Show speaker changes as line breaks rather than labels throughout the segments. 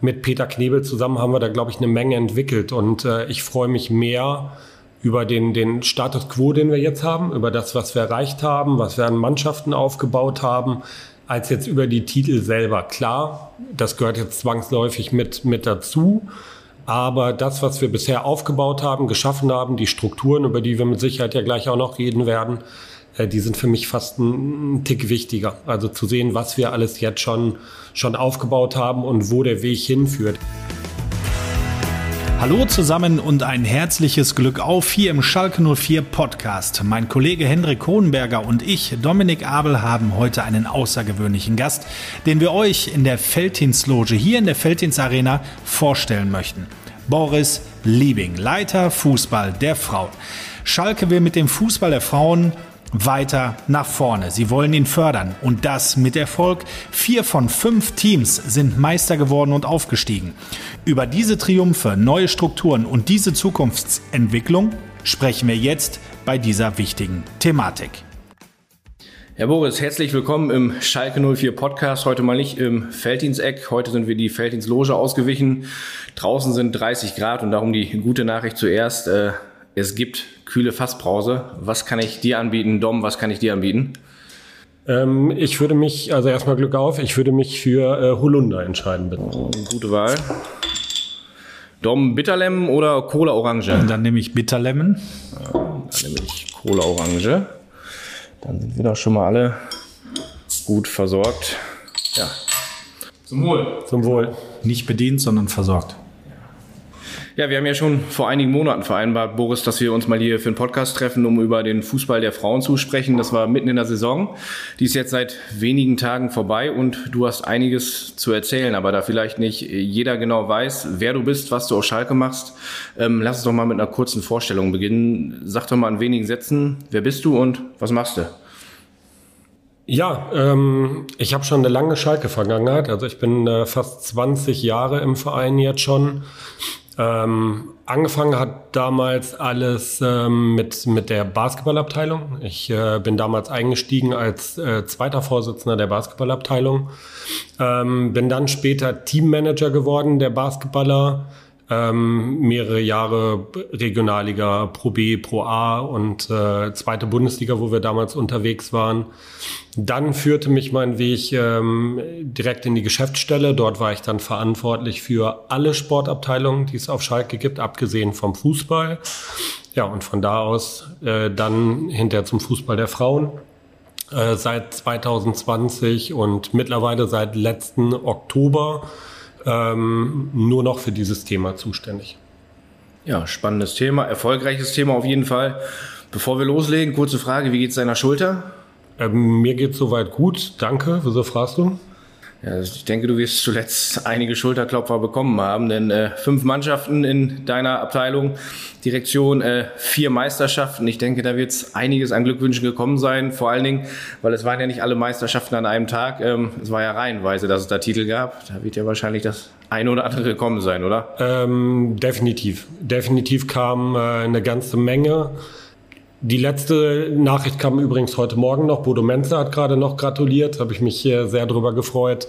Mit Peter Knebel zusammen haben wir da, glaube ich, eine Menge entwickelt und äh, ich freue mich mehr über den, den Status quo, den wir jetzt haben, über das, was wir erreicht haben, was wir an Mannschaften aufgebaut haben, als jetzt über die Titel selber. Klar, das gehört jetzt zwangsläufig mit, mit dazu. Aber das, was wir bisher aufgebaut haben, geschaffen haben, die Strukturen, über die wir mit Sicherheit ja gleich auch noch reden werden, die sind für mich fast ein Tick wichtiger. Also zu sehen, was wir alles jetzt schon, schon aufgebaut haben und wo der Weg hinführt.
Hallo zusammen und ein herzliches Glück auf hier im Schalke 04 Podcast. Mein Kollege Hendrik Hohenberger und ich, Dominik Abel, haben heute einen außergewöhnlichen Gast, den wir euch in der Felddienstloge hier in der Arena vorstellen möchten. Boris Liebing, Leiter Fußball der Frauen. Schalke will mit dem Fußball der Frauen weiter nach vorne. Sie wollen ihn fördern und das mit Erfolg. Vier von fünf Teams sind Meister geworden und aufgestiegen. Über diese Triumphe, neue Strukturen und diese Zukunftsentwicklung sprechen wir jetzt bei dieser wichtigen Thematik.
Herr Boris, herzlich willkommen im Schalke 04 Podcast. Heute mal nicht im Felddiensteck. Heute sind wir die Felddienstloge ausgewichen. Draußen sind 30 Grad und darum die gute Nachricht zuerst. Äh, es gibt kühle Fassbrause. Was kann ich dir anbieten, Dom? Was kann ich dir anbieten?
Ähm, ich würde mich, also erstmal Glück auf, ich würde mich für äh, Holunder entscheiden, bitte.
Gute Wahl. Dom Bitterlemon oder Cola Orange?
Und dann nehme ich Bitterlemon.
Ja, dann nehme ich Cola Orange. Dann sind wir doch schon mal alle gut versorgt. Ja.
Zum Wohl.
Zum Wohl. Nicht bedient, sondern versorgt.
Ja, wir haben ja schon vor einigen Monaten vereinbart, Boris, dass wir uns mal hier für einen Podcast treffen, um über den Fußball der Frauen zu sprechen. Das war mitten in der Saison. Die ist jetzt seit wenigen Tagen vorbei und du hast einiges zu erzählen, aber da vielleicht nicht jeder genau weiß, wer du bist, was du auf Schalke machst, ähm, lass uns doch mal mit einer kurzen Vorstellung beginnen. Sag doch mal in wenigen Sätzen, wer bist du und was machst du?
Ja, ähm, ich habe schon eine lange Schalke-Vergangenheit. Also ich bin äh, fast 20 Jahre im Verein jetzt schon. Ähm, angefangen hat damals alles ähm, mit, mit der Basketballabteilung. Ich äh, bin damals eingestiegen als äh, zweiter Vorsitzender der Basketballabteilung. Ähm, bin dann später Teammanager geworden der Basketballer ähm, mehrere Jahre Regionalliga Pro B, Pro A und äh, zweite Bundesliga, wo wir damals unterwegs waren. Dann führte mich mein Weg ähm, direkt in die Geschäftsstelle. Dort war ich dann verantwortlich für alle Sportabteilungen, die es auf Schalke gibt, abgesehen vom Fußball. Ja, und von da aus äh, dann hinterher zum Fußball der Frauen äh, seit 2020 und mittlerweile seit letzten Oktober ähm, nur noch für dieses Thema zuständig.
Ja, spannendes Thema, erfolgreiches Thema auf jeden Fall. Bevor wir loslegen, kurze Frage, wie geht es deiner Schulter?
Ähm, mir geht soweit gut, danke. Wieso fragst du?
Ja, also ich denke, du wirst zuletzt einige Schulterklopfer bekommen haben, denn äh, fünf Mannschaften in deiner Abteilung, Direktion, äh, vier Meisterschaften. Ich denke, da wird es einiges an Glückwünschen gekommen sein, vor allen Dingen, weil es waren ja nicht alle Meisterschaften an einem Tag. Ähm, es war ja reihenweise, dass es da Titel gab. Da wird ja wahrscheinlich das eine oder andere gekommen sein, oder?
Ähm, definitiv. Definitiv kam äh, eine ganze Menge. Die letzte Nachricht kam übrigens heute Morgen noch. Bodo Menze hat gerade noch gratuliert, habe ich mich sehr drüber gefreut.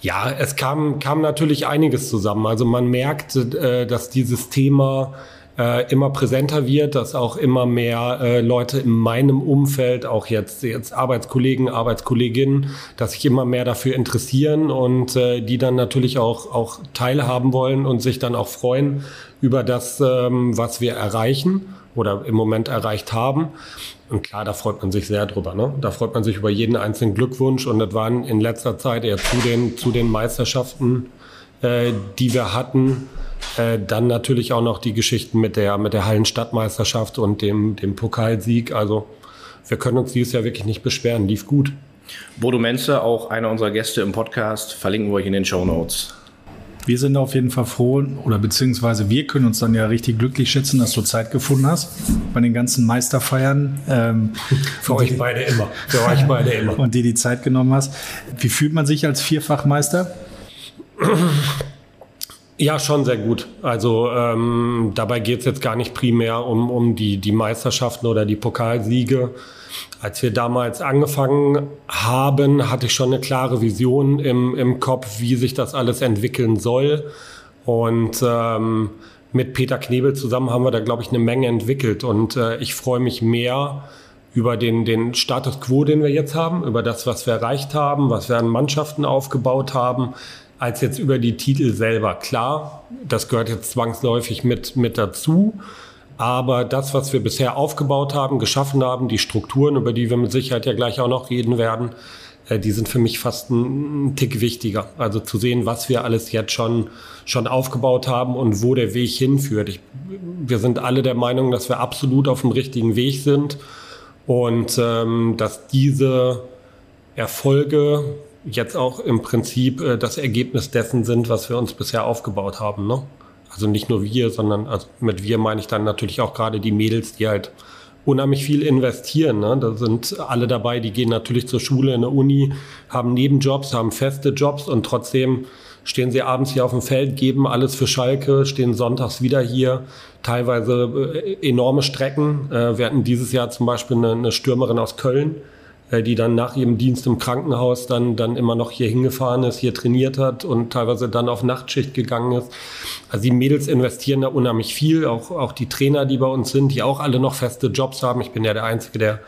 Ja, es kam, kam natürlich einiges zusammen. Also man merkt, äh, dass dieses Thema äh, immer präsenter wird, dass auch immer mehr äh, Leute in meinem Umfeld, auch jetzt, jetzt Arbeitskollegen, Arbeitskolleginnen, dass sich immer mehr dafür interessieren und die dann natürlich auch, auch teilhaben wollen und sich dann auch freuen über das, ähm, was wir erreichen oder im Moment erreicht haben. Und klar, da freut man sich sehr drüber. Ne? Da freut man sich über jeden einzelnen Glückwunsch. Und das waren in letzter Zeit eher zu den, zu den Meisterschaften, äh, die wir hatten, äh, dann natürlich auch noch die Geschichten mit der, mit der Hallenstadtmeisterschaft und dem, dem Pokalsieg. Also wir können uns dieses Jahr wirklich nicht beschweren. Lief gut.
Bodo Menze, auch einer unserer Gäste im Podcast, verlinken wir euch in den Show Notes.
Wir sind auf jeden Fall froh, oder beziehungsweise wir können uns dann ja richtig glücklich schätzen, dass du Zeit gefunden hast bei den ganzen Meisterfeiern.
Ähm, Für euch beide immer. Für euch beide immer.
Und dir die Zeit genommen hast. Wie fühlt man sich als Vierfachmeister?
Ja, schon sehr gut. Also ähm, dabei geht es jetzt gar nicht primär um, um die, die Meisterschaften oder die Pokalsiege. Als wir damals angefangen haben, hatte ich schon eine klare Vision im, im Kopf, wie sich das alles entwickeln soll. Und ähm, mit Peter Knebel zusammen haben wir da, glaube ich, eine Menge entwickelt. Und äh, ich freue mich mehr über den, den Status quo, den wir jetzt haben, über das, was wir erreicht haben, was wir an Mannschaften aufgebaut haben, als jetzt über die Titel selber. Klar, das gehört jetzt zwangsläufig mit, mit dazu. Aber das, was wir bisher aufgebaut haben, geschaffen haben, die Strukturen, über die wir mit Sicherheit ja gleich auch noch reden werden, äh, die sind für mich fast ein Tick wichtiger. Also zu sehen, was wir alles jetzt schon, schon aufgebaut haben und wo der Weg hinführt. Ich, wir sind alle der Meinung, dass wir absolut auf dem richtigen Weg sind und ähm, dass diese Erfolge, jetzt auch im Prinzip äh, das Ergebnis dessen sind, was wir uns bisher aufgebaut haben. Ne? Also nicht nur wir, sondern also mit wir meine ich dann natürlich auch gerade die Mädels, die halt unheimlich viel investieren. Ne? Da sind alle dabei, die gehen natürlich zur Schule, in der Uni, haben Nebenjobs, haben feste Jobs und trotzdem stehen sie abends hier auf dem Feld, geben alles für Schalke, stehen sonntags wieder hier, teilweise äh, enorme Strecken. Äh, wir hatten dieses Jahr zum Beispiel eine, eine Stürmerin aus Köln, die dann nach ihrem Dienst im Krankenhaus dann, dann immer noch hier hingefahren ist, hier trainiert hat und teilweise dann auf Nachtschicht gegangen ist. Also die Mädels investieren da unheimlich viel, auch, auch die Trainer, die bei uns sind, die auch alle noch feste Jobs haben. Ich bin ja der Einzige, der,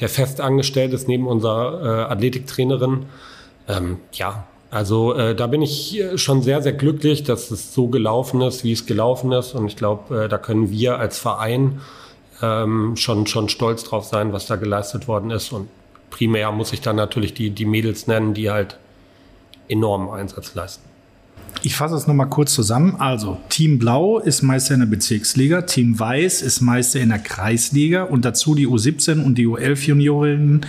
der fest angestellt ist, neben unserer äh, Athletiktrainerin. Ähm, ja, also äh, da bin ich schon sehr, sehr glücklich, dass es so gelaufen ist, wie es gelaufen ist. Und ich glaube, äh, da können wir als Verein ähm, schon, schon stolz drauf sein, was da geleistet worden ist. Und primär muss ich dann natürlich die, die Mädels nennen, die halt enormen Einsatz leisten.
Ich fasse es nochmal kurz zusammen. Also, Team Blau ist Meister in der Bezirksliga, Team Weiß ist Meister in der Kreisliga und dazu die U17 und die U11 Juniorinnen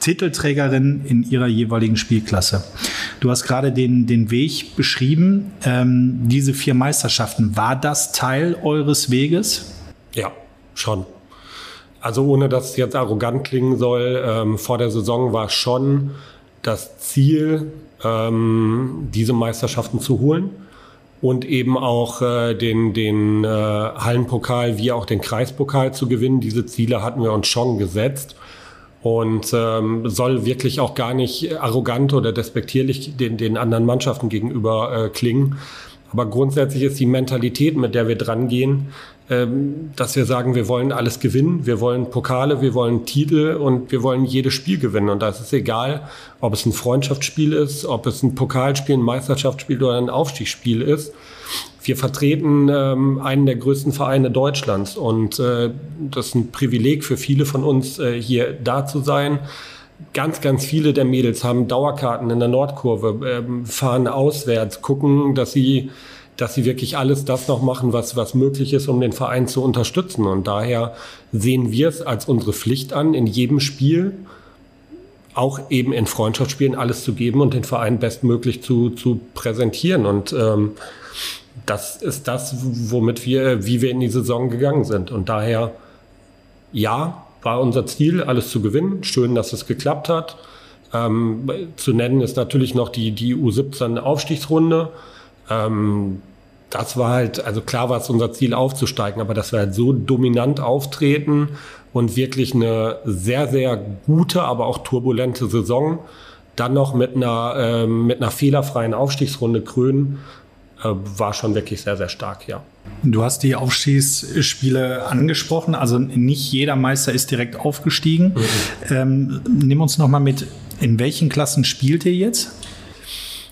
Titelträgerinnen in ihrer jeweiligen Spielklasse. Du hast gerade den, den Weg beschrieben. Ähm, diese vier Meisterschaften, war das Teil eures Weges?
Ja, schon. Also ohne dass es jetzt arrogant klingen soll, ähm, vor der Saison war schon das Ziel, ähm, diese Meisterschaften zu holen und eben auch äh, den, den äh, Hallenpokal wie auch den Kreispokal zu gewinnen. Diese Ziele hatten wir uns schon gesetzt und ähm, soll wirklich auch gar nicht arrogant oder despektierlich den, den anderen Mannschaften gegenüber äh, klingen. Aber grundsätzlich ist die Mentalität, mit der wir dran gehen, ähm, dass wir sagen, wir wollen alles gewinnen, wir wollen Pokale, wir wollen Titel und wir wollen jedes Spiel gewinnen. Und da ist egal, ob es ein Freundschaftsspiel ist, ob es ein Pokalspiel, ein Meisterschaftsspiel oder ein Aufstiegsspiel ist. Wir vertreten ähm, einen der größten Vereine Deutschlands und äh, das ist ein Privileg für viele von uns, äh, hier da zu sein. Ganz, ganz viele der Mädels haben Dauerkarten in der Nordkurve, äh, fahren auswärts, gucken, dass sie dass sie wirklich alles das noch machen, was, was möglich ist, um den Verein zu unterstützen. Und daher sehen wir es als unsere Pflicht an, in jedem Spiel auch eben in Freundschaftsspielen alles zu geben und den Verein bestmöglich zu, zu präsentieren. Und ähm, das ist das, womit wir, wie wir in die Saison gegangen sind. Und daher, ja, war unser Ziel, alles zu gewinnen. Schön, dass es geklappt hat. Ähm, zu nennen ist natürlich noch die, die U17 Aufstiegsrunde. Ähm, das war halt, also klar war es unser Ziel aufzusteigen, aber dass wir halt so dominant auftreten und wirklich eine sehr, sehr gute, aber auch turbulente Saison dann noch mit einer, äh, mit einer fehlerfreien Aufstiegsrunde krönen, äh, war schon wirklich sehr, sehr stark, ja.
Du hast die Aufstiegsspiele angesprochen, also nicht jeder Meister ist direkt aufgestiegen. Mhm. Ähm, nimm uns noch mal mit, in welchen Klassen spielt ihr jetzt?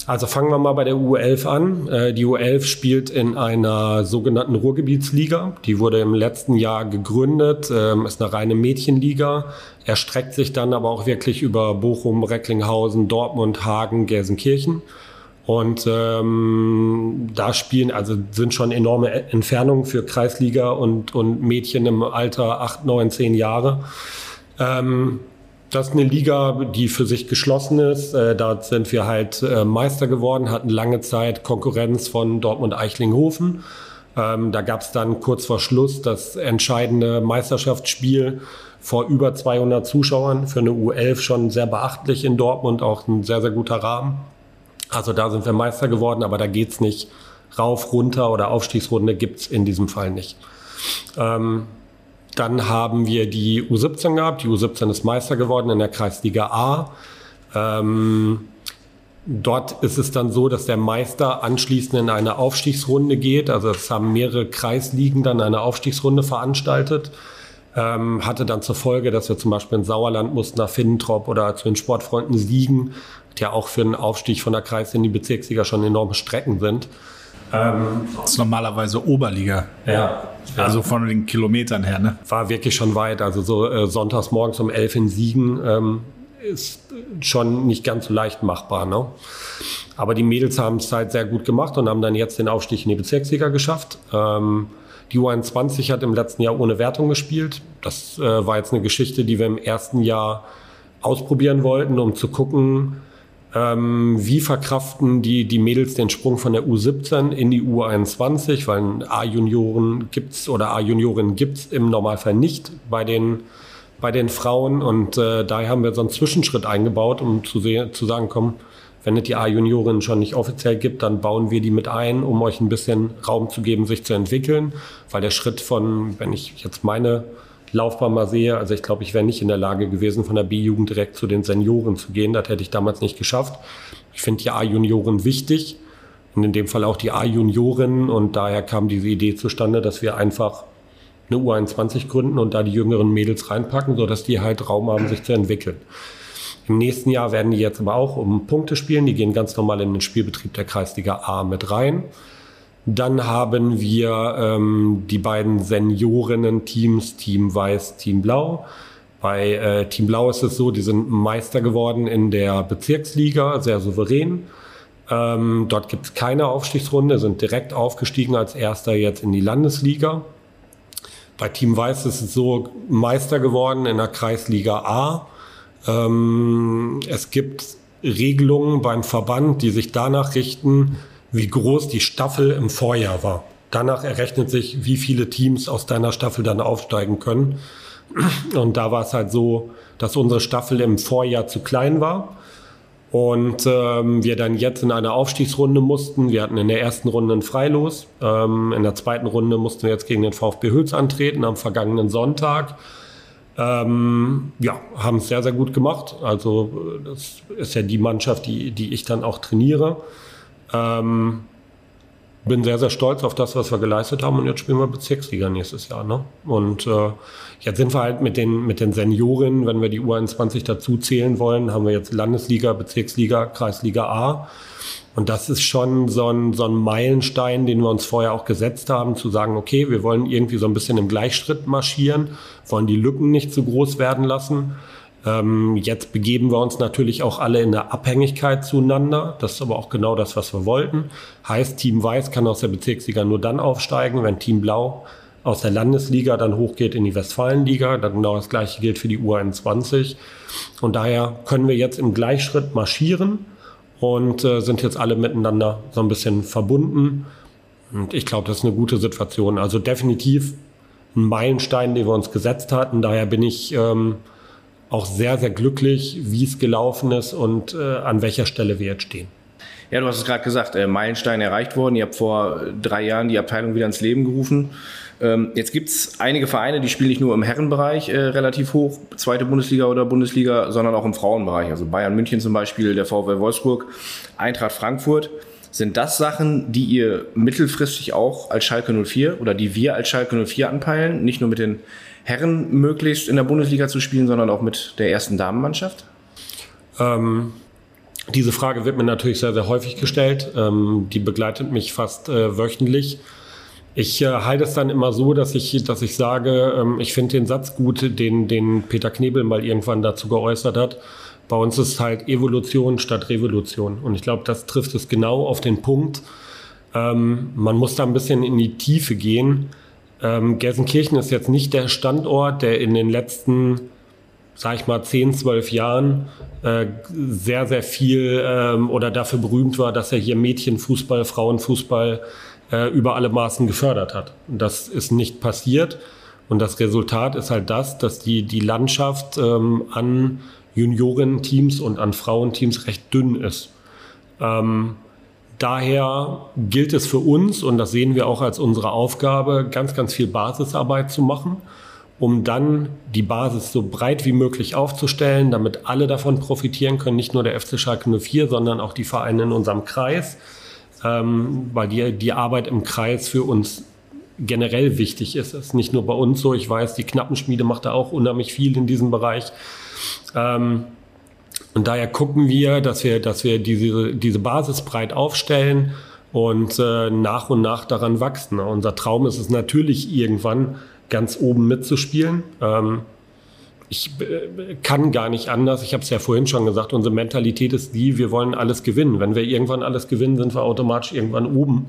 Also fangen wir mal bei der U11 an. Äh, die U11 spielt in einer sogenannten Ruhrgebietsliga. Die wurde im letzten Jahr gegründet, ähm, ist eine reine Mädchenliga, erstreckt sich dann aber auch wirklich über Bochum, Recklinghausen, Dortmund, Hagen, Gelsenkirchen. Und ähm, da spielen, also sind schon enorme Entfernungen für Kreisliga und, und Mädchen im Alter 8, 9, 10 Jahre. Ähm, das ist eine Liga, die für sich geschlossen ist. Äh, da sind wir halt äh, Meister geworden, hatten lange Zeit Konkurrenz von Dortmund-Eichlinghofen. Ähm, da gab es dann kurz vor Schluss das entscheidende Meisterschaftsspiel vor über 200 Zuschauern. Für eine U11 schon sehr beachtlich in Dortmund, auch ein sehr, sehr guter Rahmen. Also da sind wir Meister geworden, aber da geht's nicht rauf, runter oder Aufstiegsrunde gibt's in diesem Fall nicht. Ähm, dann haben wir die U17 gehabt. Die U17 ist Meister geworden in der Kreisliga A. Ähm, dort ist es dann so, dass der Meister anschließend in eine Aufstiegsrunde geht. Also es haben mehrere Kreisligen dann eine Aufstiegsrunde veranstaltet. Ähm, hatte dann zur Folge, dass wir zum Beispiel in Sauerland mussten nach Finnentrop oder zu den Sportfreunden Siegen, die ja auch für einen Aufstieg von der Kreis in die Bezirksliga schon enorme Strecken sind.
Ähm, das ist normalerweise Oberliga.
Ja.
Also von den Kilometern her, ne?
War wirklich schon weit. Also so äh, sonntags morgens um elf in Siegen ähm, ist schon nicht ganz so leicht machbar. Ne? Aber die Mädels haben es halt sehr gut gemacht und haben dann jetzt den Aufstieg in die Bezirksliga geschafft. Ähm, die U21 hat im letzten Jahr ohne Wertung gespielt. Das äh, war jetzt eine Geschichte, die wir im ersten Jahr ausprobieren wollten, um zu gucken, ähm, wie verkraften die, die Mädels den Sprung von der U17 in die U21, weil A-Junioren gibt's oder A-Juniorinnen gibt's im Normalfall nicht bei den, bei den Frauen. Und äh, daher haben wir so einen Zwischenschritt eingebaut, um zu, sehen, zu sagen, komm, wenn es die A-Juniorinnen schon nicht offiziell gibt, dann bauen wir die mit ein, um euch ein bisschen Raum zu geben, sich zu entwickeln. Weil der Schritt von, wenn ich jetzt meine Laufbahn mal sehe, also ich glaube, ich wäre nicht in der Lage gewesen, von der B-Jugend direkt zu den Senioren zu gehen. Das hätte ich damals nicht geschafft. Ich finde die A-Junioren wichtig und in dem Fall auch die A-Junioren und daher kam diese Idee zustande, dass wir einfach eine U21 gründen und da die jüngeren Mädels reinpacken, sodass die halt Raum haben, sich zu entwickeln. Im nächsten Jahr werden die jetzt aber auch um Punkte spielen. Die gehen ganz normal in den Spielbetrieb der Kreisliga A mit rein. Dann haben wir ähm, die beiden Seniorinnen-Teams, Team Weiß, Team Blau. Bei äh, Team Blau ist es so, die sind Meister geworden in der Bezirksliga, sehr souverän. Ähm, dort gibt es keine Aufstiegsrunde, sind direkt aufgestiegen als Erster jetzt in die Landesliga. Bei Team Weiß ist es so, Meister geworden in der Kreisliga A. Ähm, es gibt Regelungen beim Verband, die sich danach richten, wie groß die Staffel im Vorjahr war. Danach errechnet sich, wie viele Teams aus deiner Staffel dann aufsteigen können. Und da war es halt so, dass unsere Staffel im Vorjahr zu klein war und ähm, wir dann jetzt in eine Aufstiegsrunde mussten. Wir hatten in der ersten Runde ein Freilos. Ähm, in der zweiten Runde mussten wir jetzt gegen den VfB Hüls antreten am vergangenen Sonntag. Ähm, ja, haben es sehr, sehr gut gemacht. Also das ist ja die Mannschaft, die, die ich dann auch trainiere. Ähm, bin sehr, sehr stolz auf das, was wir geleistet haben und jetzt spielen wir Bezirksliga nächstes Jahr. Ne? Und äh, jetzt sind wir halt mit den, mit den Senioren, wenn wir die U21 dazu zählen wollen, haben wir jetzt Landesliga, Bezirksliga, Kreisliga A. Und das ist schon so ein, so ein Meilenstein, den wir uns vorher auch gesetzt haben, zu sagen, okay, wir wollen irgendwie so ein bisschen im Gleichschritt marschieren, wollen die Lücken nicht zu groß werden lassen. Ähm, jetzt begeben wir uns natürlich auch alle in der Abhängigkeit zueinander. Das ist aber auch genau das, was wir wollten. Heißt, Team Weiß kann aus der Bezirksliga nur dann aufsteigen, wenn Team Blau aus der Landesliga dann hochgeht in die Westfalenliga. Dann genau das gleiche gilt für die U21. Und daher können wir jetzt im Gleichschritt marschieren und äh, sind jetzt alle miteinander so ein bisschen verbunden. Und ich glaube, das ist eine gute Situation. Also definitiv ein Meilenstein, den wir uns gesetzt hatten. Daher bin ich ähm, auch sehr, sehr glücklich, wie es gelaufen ist und äh, an welcher Stelle wir jetzt stehen.
Ja, du hast es gerade gesagt, äh, Meilenstein erreicht worden. Ihr habt vor drei Jahren die Abteilung wieder ins Leben gerufen. Ähm, jetzt gibt es einige Vereine, die spielen nicht nur im Herrenbereich äh, relativ hoch, zweite Bundesliga oder Bundesliga, sondern auch im Frauenbereich. Also Bayern München zum Beispiel, der VfL Wolfsburg, Eintracht Frankfurt. Sind das Sachen, die ihr mittelfristig auch als Schalke 04 oder die wir als Schalke 04 anpeilen? Nicht nur mit den Herren möglichst in der Bundesliga zu spielen, sondern auch mit der ersten Damenmannschaft?
Ähm, diese Frage wird mir natürlich sehr, sehr häufig gestellt. Ähm, die begleitet mich fast äh, wöchentlich. Ich äh, halte es dann immer so, dass ich, dass ich sage, ähm, ich finde den Satz gut, den, den Peter Knebel mal irgendwann dazu geäußert hat. Bei uns ist halt Evolution statt Revolution. Und ich glaube, das trifft es genau auf den Punkt. Ähm, man muss da ein bisschen in die Tiefe gehen. Ähm, Gelsenkirchen ist jetzt nicht der Standort, der in den letzten, sag ich mal, 10, 12 Jahren äh, sehr, sehr viel ähm, oder dafür berühmt war, dass er hier Mädchenfußball, Frauenfußball äh, über alle Maßen gefördert hat. Und das ist nicht passiert. Und das Resultat ist halt das, dass die, die Landschaft ähm, an Juniorenteams und an Frauenteams recht dünn ist. Ähm, daher gilt es für uns, und das sehen wir auch als unsere Aufgabe, ganz, ganz viel Basisarbeit zu machen, um dann die Basis so breit wie möglich aufzustellen, damit alle davon profitieren können, nicht nur der FC Schalke 04, sondern auch die Vereine in unserem Kreis, ähm, weil die, die Arbeit im Kreis für uns generell wichtig ist. Es ist nicht nur bei uns so. Ich weiß, die Knappenschmiede macht da auch unheimlich viel in diesem Bereich. Ähm, und daher gucken wir, dass wir, dass wir diese, diese Basis breit aufstellen und äh, nach und nach daran wachsen. Unser Traum ist es natürlich irgendwann ganz oben mitzuspielen. Ähm, ich äh, kann gar nicht anders. Ich habe es ja vorhin schon gesagt, unsere Mentalität ist die, wir wollen alles gewinnen. Wenn wir irgendwann alles gewinnen, sind wir automatisch irgendwann oben.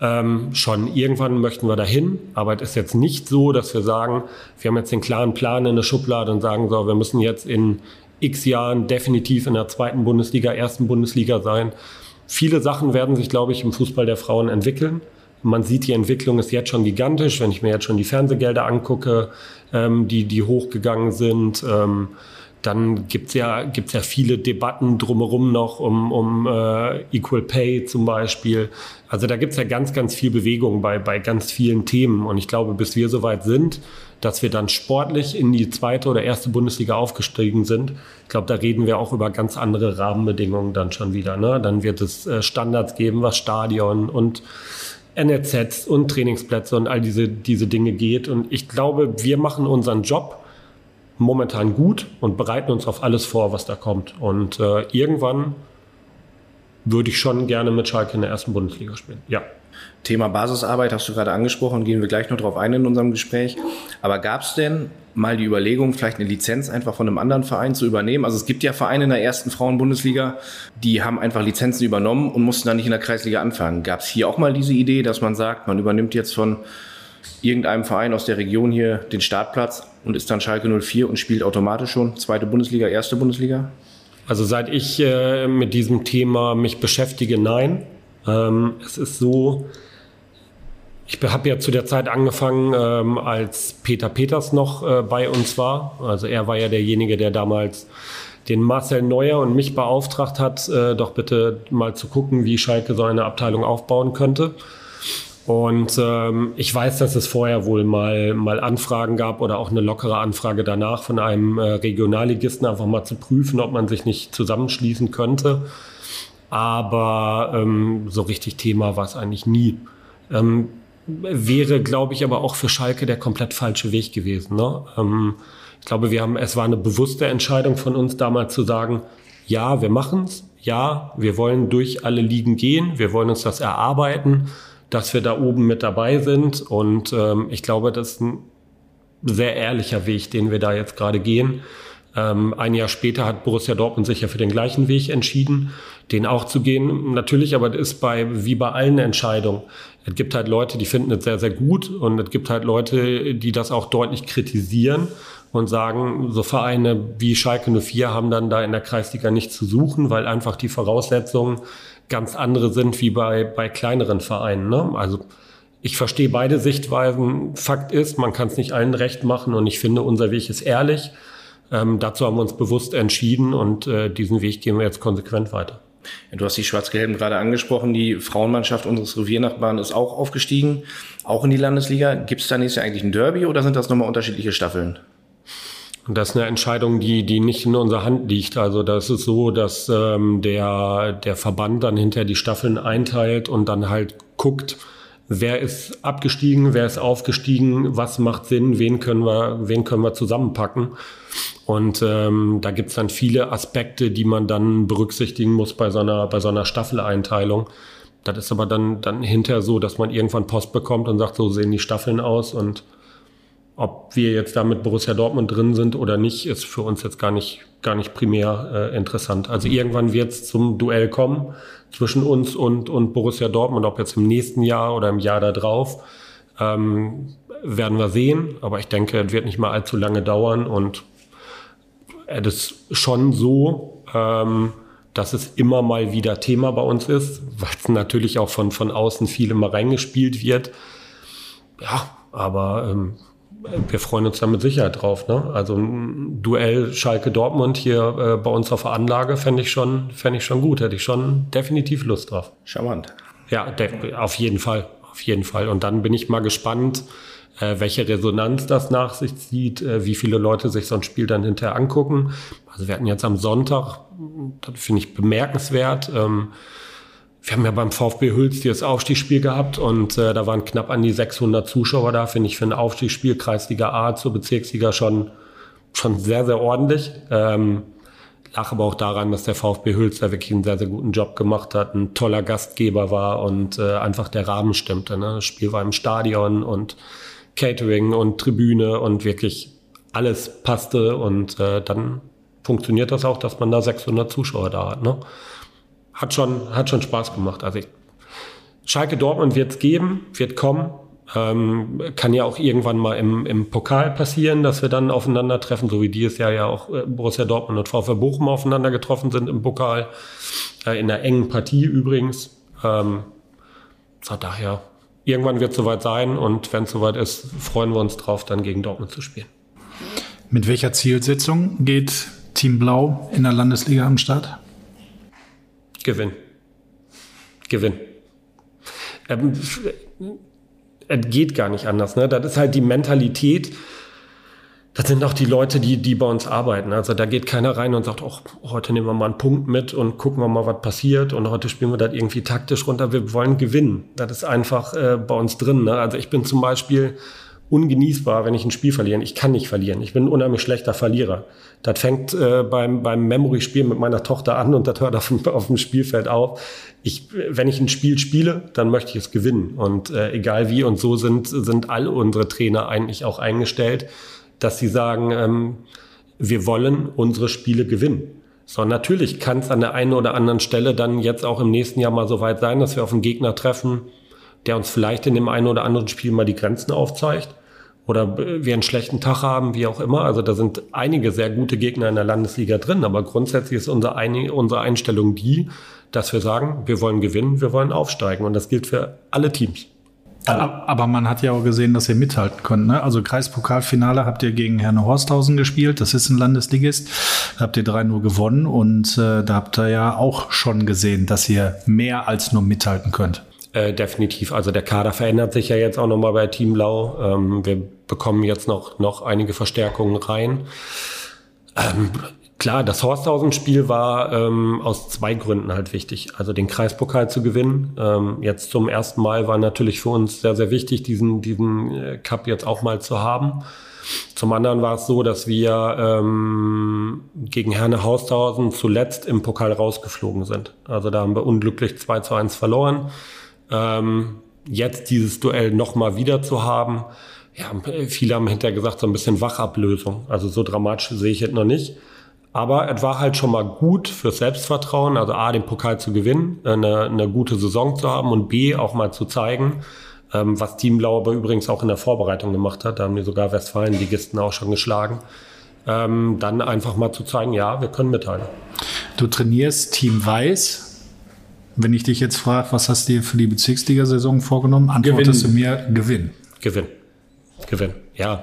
Ähm, schon irgendwann möchten wir dahin, aber es ist jetzt nicht so, dass wir sagen, wir haben jetzt den klaren Plan in der Schublade und sagen, so, wir müssen jetzt in x Jahren definitiv in der zweiten Bundesliga, ersten Bundesliga sein. Viele Sachen werden sich, glaube ich, im Fußball der Frauen entwickeln. Man sieht, die Entwicklung ist jetzt schon gigantisch, wenn ich mir jetzt schon die Fernsehgelder angucke, ähm, die, die hochgegangen sind. Ähm, dann gibt's ja, gibt's ja viele Debatten drumherum noch um, um äh, Equal Pay zum Beispiel. Also da gibt's ja ganz, ganz viel Bewegung bei, bei ganz vielen Themen. Und ich glaube, bis wir soweit sind, dass wir dann sportlich in die zweite oder erste Bundesliga aufgestiegen sind, ich glaube, da reden wir auch über ganz andere Rahmenbedingungen dann schon wieder. Ne? Dann wird es äh, Standards geben, was Stadion und NRZs und Trainingsplätze und all diese, diese Dinge geht. Und ich glaube, wir machen unseren Job momentan gut und bereiten uns auf alles vor, was da kommt. Und äh, irgendwann würde ich schon gerne mit Schalke in der ersten Bundesliga spielen. Ja.
Thema Basisarbeit hast du gerade angesprochen, gehen wir gleich noch drauf ein in unserem Gespräch. Aber gab es denn mal die Überlegung, vielleicht eine Lizenz einfach von einem anderen Verein zu übernehmen? Also es gibt ja Vereine in der ersten Frauenbundesliga, die haben einfach Lizenzen übernommen und mussten dann nicht in der Kreisliga anfangen. Gab es hier auch mal diese Idee, dass man sagt, man übernimmt jetzt von irgendeinem Verein aus der Region hier den Startplatz und ist dann Schalke 04 und spielt automatisch schon zweite Bundesliga, erste Bundesliga?
Also seit ich äh, mit diesem Thema mich beschäftige, nein. Ähm, es ist so, ich habe ja zu der Zeit angefangen, ähm, als Peter Peters noch äh, bei uns war. Also er war ja derjenige, der damals den Marcel Neuer und mich beauftragt hat, äh, doch bitte mal zu gucken, wie Schalke so eine Abteilung aufbauen könnte. Und ähm, ich weiß, dass es vorher wohl mal, mal Anfragen gab oder auch eine lockere Anfrage danach von einem äh, Regionalligisten, einfach mal zu prüfen, ob man sich nicht zusammenschließen könnte. Aber ähm, so richtig Thema war es eigentlich nie. Ähm, wäre, glaube ich, aber auch für Schalke der komplett falsche Weg gewesen. Ne? Ähm, ich glaube, wir haben, es war eine bewusste Entscheidung von uns damals zu sagen, ja, wir machen's, ja, wir wollen durch alle Ligen gehen, wir wollen uns das erarbeiten dass wir da oben mit dabei sind. Und ähm, ich glaube, das ist ein sehr ehrlicher Weg, den wir da jetzt gerade gehen. Ähm, ein Jahr später hat Borussia Dortmund sich ja für den gleichen Weg entschieden, den auch zu gehen. Natürlich, aber das ist bei, wie bei allen Entscheidungen. Es gibt halt Leute, die finden es sehr, sehr gut und es gibt halt Leute, die das auch deutlich kritisieren und sagen, so Vereine wie Schalke 04 haben dann da in der Kreisliga nichts zu suchen, weil einfach die Voraussetzungen ganz andere sind wie bei, bei kleineren Vereinen. Ne? Also ich verstehe beide Sichtweisen. Fakt ist, man kann es nicht allen recht machen und ich finde, unser Weg ist ehrlich. Ähm, dazu haben wir uns bewusst entschieden und äh, diesen Weg gehen wir jetzt konsequent weiter.
Du hast die Schwarz-Gelben gerade angesprochen. Die Frauenmannschaft unseres Reviernachbarn ist auch aufgestiegen, auch in die Landesliga. Gibt es da nächstes Jahr eigentlich ein Derby oder sind das nochmal unterschiedliche Staffeln?
Und das ist eine Entscheidung, die, die nicht in unserer Hand liegt. Also das ist so, dass ähm, der, der Verband dann hinter die Staffeln einteilt und dann halt guckt, wer ist abgestiegen, wer ist aufgestiegen, was macht Sinn, wen können wir, wen können wir zusammenpacken. Und ähm, da gibt's dann viele Aspekte, die man dann berücksichtigen muss bei so einer, bei so einer Staffeleinteilung. Das ist aber dann, dann hinterher so, dass man irgendwann Post bekommt und sagt, so sehen die Staffeln aus und ob wir jetzt da mit Borussia Dortmund drin sind oder nicht, ist für uns jetzt gar nicht, gar nicht primär äh, interessant. Also irgendwann wird es zum Duell kommen zwischen uns und, und Borussia Dortmund, ob jetzt im nächsten Jahr oder im Jahr darauf, ähm, werden wir sehen. Aber ich denke, es wird nicht mal allzu lange dauern und es ist schon so, ähm, dass es immer mal wieder Thema bei uns ist, weil es natürlich auch von, von außen viel immer reingespielt wird. Ja, aber ähm, wir freuen uns da mit Sicherheit drauf. Ne? Also ein Duell Schalke Dortmund hier äh, bei uns auf der Anlage fände ich schon, fände ich schon gut. Hätte ich schon definitiv Lust drauf.
Charmant.
Ja, auf jeden Fall, auf jeden Fall. Und dann bin ich mal gespannt, äh, welche Resonanz das nach sich zieht, äh, wie viele Leute sich so ein Spiel dann hinterher angucken. Also wir hatten jetzt am Sonntag, das finde ich bemerkenswert. Ähm, wir haben ja beim VfB Hülz das Aufstiegsspiel gehabt und äh, da waren knapp an die 600 Zuschauer da, finde ich für ein Aufstiegsspiel Kreisliga A zur Bezirksliga schon, schon sehr, sehr ordentlich. Ähm, lag aber auch daran, dass der VfB Hülz da wirklich einen sehr, sehr guten Job gemacht hat, ein toller Gastgeber war und äh, einfach der Rahmen stimmte. Ne? Das Spiel war im Stadion und Catering und Tribüne und wirklich alles passte und äh, dann funktioniert das auch, dass man da 600 Zuschauer da hat. Ne? Hat schon, hat schon Spaß gemacht. Also ich, Schalke Dortmund wird es geben, wird kommen. Ähm, kann ja auch irgendwann mal im, im Pokal passieren, dass wir dann aufeinandertreffen, so wie dieses Jahr ja auch äh, Borussia Dortmund und VfB Bochum aufeinander getroffen sind im Pokal. Äh, in einer engen Partie übrigens. Ähm, von daher, irgendwann wird es soweit sein und wenn es soweit ist, freuen wir uns drauf, dann gegen Dortmund zu spielen.
Mit welcher Zielsetzung geht Team Blau in der Landesliga am Start?
Gewinn. Gewinn. Ähm, es geht gar nicht anders. Ne? Das ist halt die Mentalität. Das sind auch die Leute, die, die bei uns arbeiten. Also da geht keiner rein und sagt, oh, heute nehmen wir mal einen Punkt mit und gucken wir mal, was passiert. Und heute spielen wir das irgendwie taktisch runter. Wir wollen gewinnen. Das ist einfach äh, bei uns drin. Ne? Also ich bin zum Beispiel ungenießbar, wenn ich ein Spiel verliere. Ich kann nicht verlieren. Ich bin ein unheimlich schlechter Verlierer. Das fängt äh, beim, beim Memory-Spiel mit meiner Tochter an und das hört auf, auf dem Spielfeld auf. Ich, wenn ich ein Spiel spiele, dann möchte ich es gewinnen. Und äh, egal wie, und so sind, sind all unsere Trainer eigentlich auch eingestellt, dass sie sagen, ähm, wir wollen unsere Spiele gewinnen. So, natürlich kann es an der einen oder anderen Stelle dann jetzt auch im nächsten Jahr mal so weit sein, dass wir auf einen Gegner treffen, der uns vielleicht in dem einen oder anderen Spiel mal die Grenzen aufzeigt oder wir einen schlechten Tag haben, wie auch immer. Also da sind einige sehr gute Gegner in der Landesliga drin, aber grundsätzlich ist unsere, unsere Einstellung die, dass wir sagen, wir wollen gewinnen, wir wollen aufsteigen und das gilt für alle Teams.
Aber man hat ja auch gesehen, dass ihr mithalten könnt. Ne? Also Kreispokalfinale habt ihr gegen Herne Horsthausen gespielt. Das ist ein Landesligist. Da habt ihr 3-0 gewonnen und äh, da habt ihr ja auch schon gesehen, dass ihr mehr als nur mithalten könnt.
Äh, definitiv. Also der Kader verändert sich ja jetzt auch nochmal bei Team Blau. Ähm, wir bekommen jetzt noch, noch einige Verstärkungen rein. Ähm, klar, das Horsthausen-Spiel war ähm, aus zwei Gründen halt wichtig. Also den Kreispokal zu gewinnen. Ähm, jetzt zum ersten Mal war natürlich für uns sehr, sehr wichtig, diesen, diesen äh, Cup jetzt auch mal zu haben. Zum anderen war es so, dass wir ähm, gegen Herne Haushausen zuletzt im Pokal rausgeflogen sind. Also da haben wir unglücklich 2 zu 1 verloren. Ähm, jetzt dieses Duell nochmal wieder zu haben, ja, viele haben hinterher gesagt, so ein bisschen Wachablösung. Also so dramatisch sehe ich es noch nicht. Aber es war halt schon mal gut fürs Selbstvertrauen, also A, den Pokal zu gewinnen, eine, eine gute Saison zu haben und B, auch mal zu zeigen, ähm, was Team Blau aber übrigens auch in der Vorbereitung gemacht hat. Da haben die sogar Westfalen-Ligisten auch schon geschlagen. Ähm, dann einfach mal zu zeigen, ja, wir können mithalten.
Du trainierst Team Weiß, wenn ich dich jetzt frage, was hast du dir für die Bezirksliga-Saison vorgenommen, antwortest Gewinn. du mir Gewinn.
Gewinn. Gewinn, ja.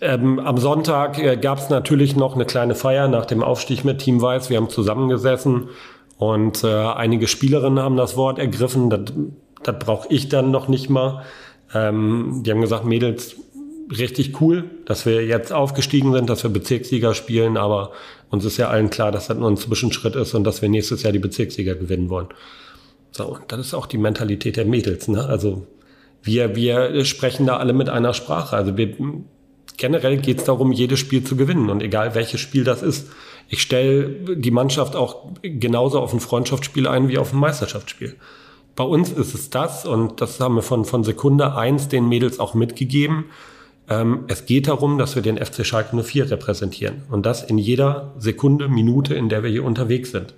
Ähm, am Sonntag äh, gab es natürlich noch eine kleine Feier nach dem Aufstieg mit Team Weiß. Wir haben zusammengesessen und äh, einige Spielerinnen haben das Wort ergriffen. Das, das brauche ich dann noch nicht mal. Ähm, die haben gesagt, Mädels, richtig cool, dass wir jetzt aufgestiegen sind, dass wir Bezirksliga spielen, aber uns ist ja allen klar, dass das nur ein Zwischenschritt ist und dass wir nächstes Jahr die Bezirksliga gewinnen wollen. So, und das ist auch die Mentalität der Mädels. Ne? Also wir, wir sprechen da alle mit einer Sprache. Also wir, generell geht es darum, jedes Spiel zu gewinnen und egal welches Spiel das ist. Ich stelle die Mannschaft auch genauso auf ein Freundschaftsspiel ein wie auf ein Meisterschaftsspiel. Bei uns ist es das und das haben wir von, von Sekunde eins den Mädels auch mitgegeben. Ähm, es geht darum, dass wir den FC Schalke 04 repräsentieren. Und das in jeder Sekunde, Minute, in der wir hier unterwegs sind.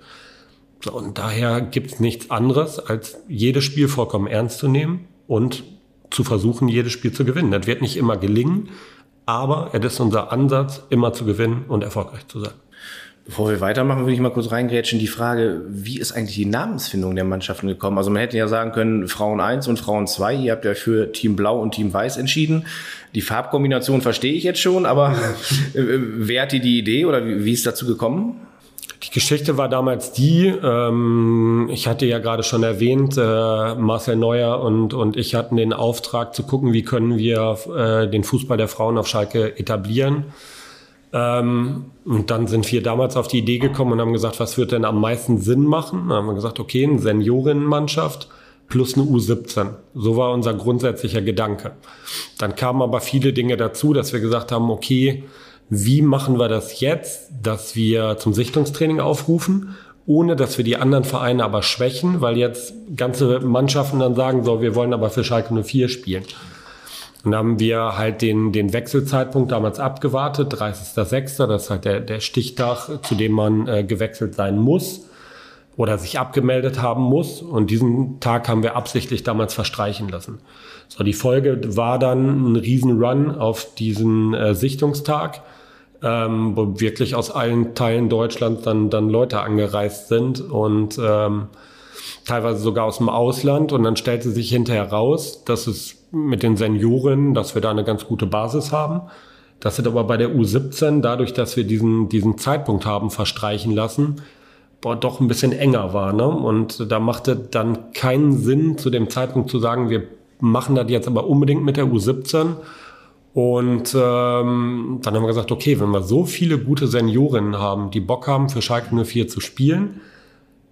So, und daher gibt es nichts anderes, als jedes Spiel vollkommen ernst zu nehmen und zu versuchen, jedes Spiel zu gewinnen. Das wird nicht immer gelingen, aber es ist unser Ansatz, immer zu gewinnen und erfolgreich zu sein.
Bevor wir weitermachen, würde ich mal kurz reingrätschen. Die Frage, wie ist eigentlich die Namensfindung der Mannschaften gekommen? Also man hätte ja sagen können, Frauen 1 und Frauen 2. Ihr habt ja für Team Blau und Team Weiß entschieden. Die Farbkombination verstehe ich jetzt schon, aber wer hat die, die Idee oder wie, wie ist dazu gekommen?
Die Geschichte war damals die, ähm, ich hatte ja gerade schon erwähnt, äh, Marcel Neuer und, und ich hatten den Auftrag zu gucken, wie können wir äh, den Fußball der Frauen auf Schalke etablieren. Ähm, und dann sind wir damals auf die Idee gekommen und haben gesagt, was wird denn am meisten Sinn machen? Dann haben wir gesagt, okay, eine Seniorinnenmannschaft plus eine U17. So war unser grundsätzlicher Gedanke. Dann kamen aber viele Dinge dazu, dass wir gesagt haben, okay, wie machen wir das jetzt, dass wir zum Sichtungstraining aufrufen, ohne dass wir die anderen Vereine aber schwächen, weil jetzt ganze Mannschaften dann sagen, so, wir wollen aber für Schalke 04 spielen. Und haben wir halt den, den Wechselzeitpunkt damals abgewartet, 30.06., das ist halt der, der Stichtag, zu dem man äh, gewechselt sein muss oder sich abgemeldet haben muss. Und diesen Tag haben wir absichtlich damals verstreichen lassen. So, die Folge war dann ein Riesenrun auf diesen äh, Sichtungstag, ähm, wo wirklich aus allen Teilen Deutschlands dann, dann Leute angereist sind und ähm, teilweise sogar aus dem Ausland. Und dann stellte sich hinterher raus, dass es mit den Senioren, dass wir da eine ganz gute Basis haben. Das wird aber bei der U17, dadurch, dass wir diesen, diesen Zeitpunkt haben verstreichen lassen, boah, doch ein bisschen enger war. Ne? Und da machte dann keinen Sinn, zu dem Zeitpunkt zu sagen, wir machen das jetzt aber unbedingt mit der U17. Und ähm, dann haben wir gesagt, okay, wenn wir so viele gute Seniorinnen haben, die Bock haben, für Schalke 04 zu spielen,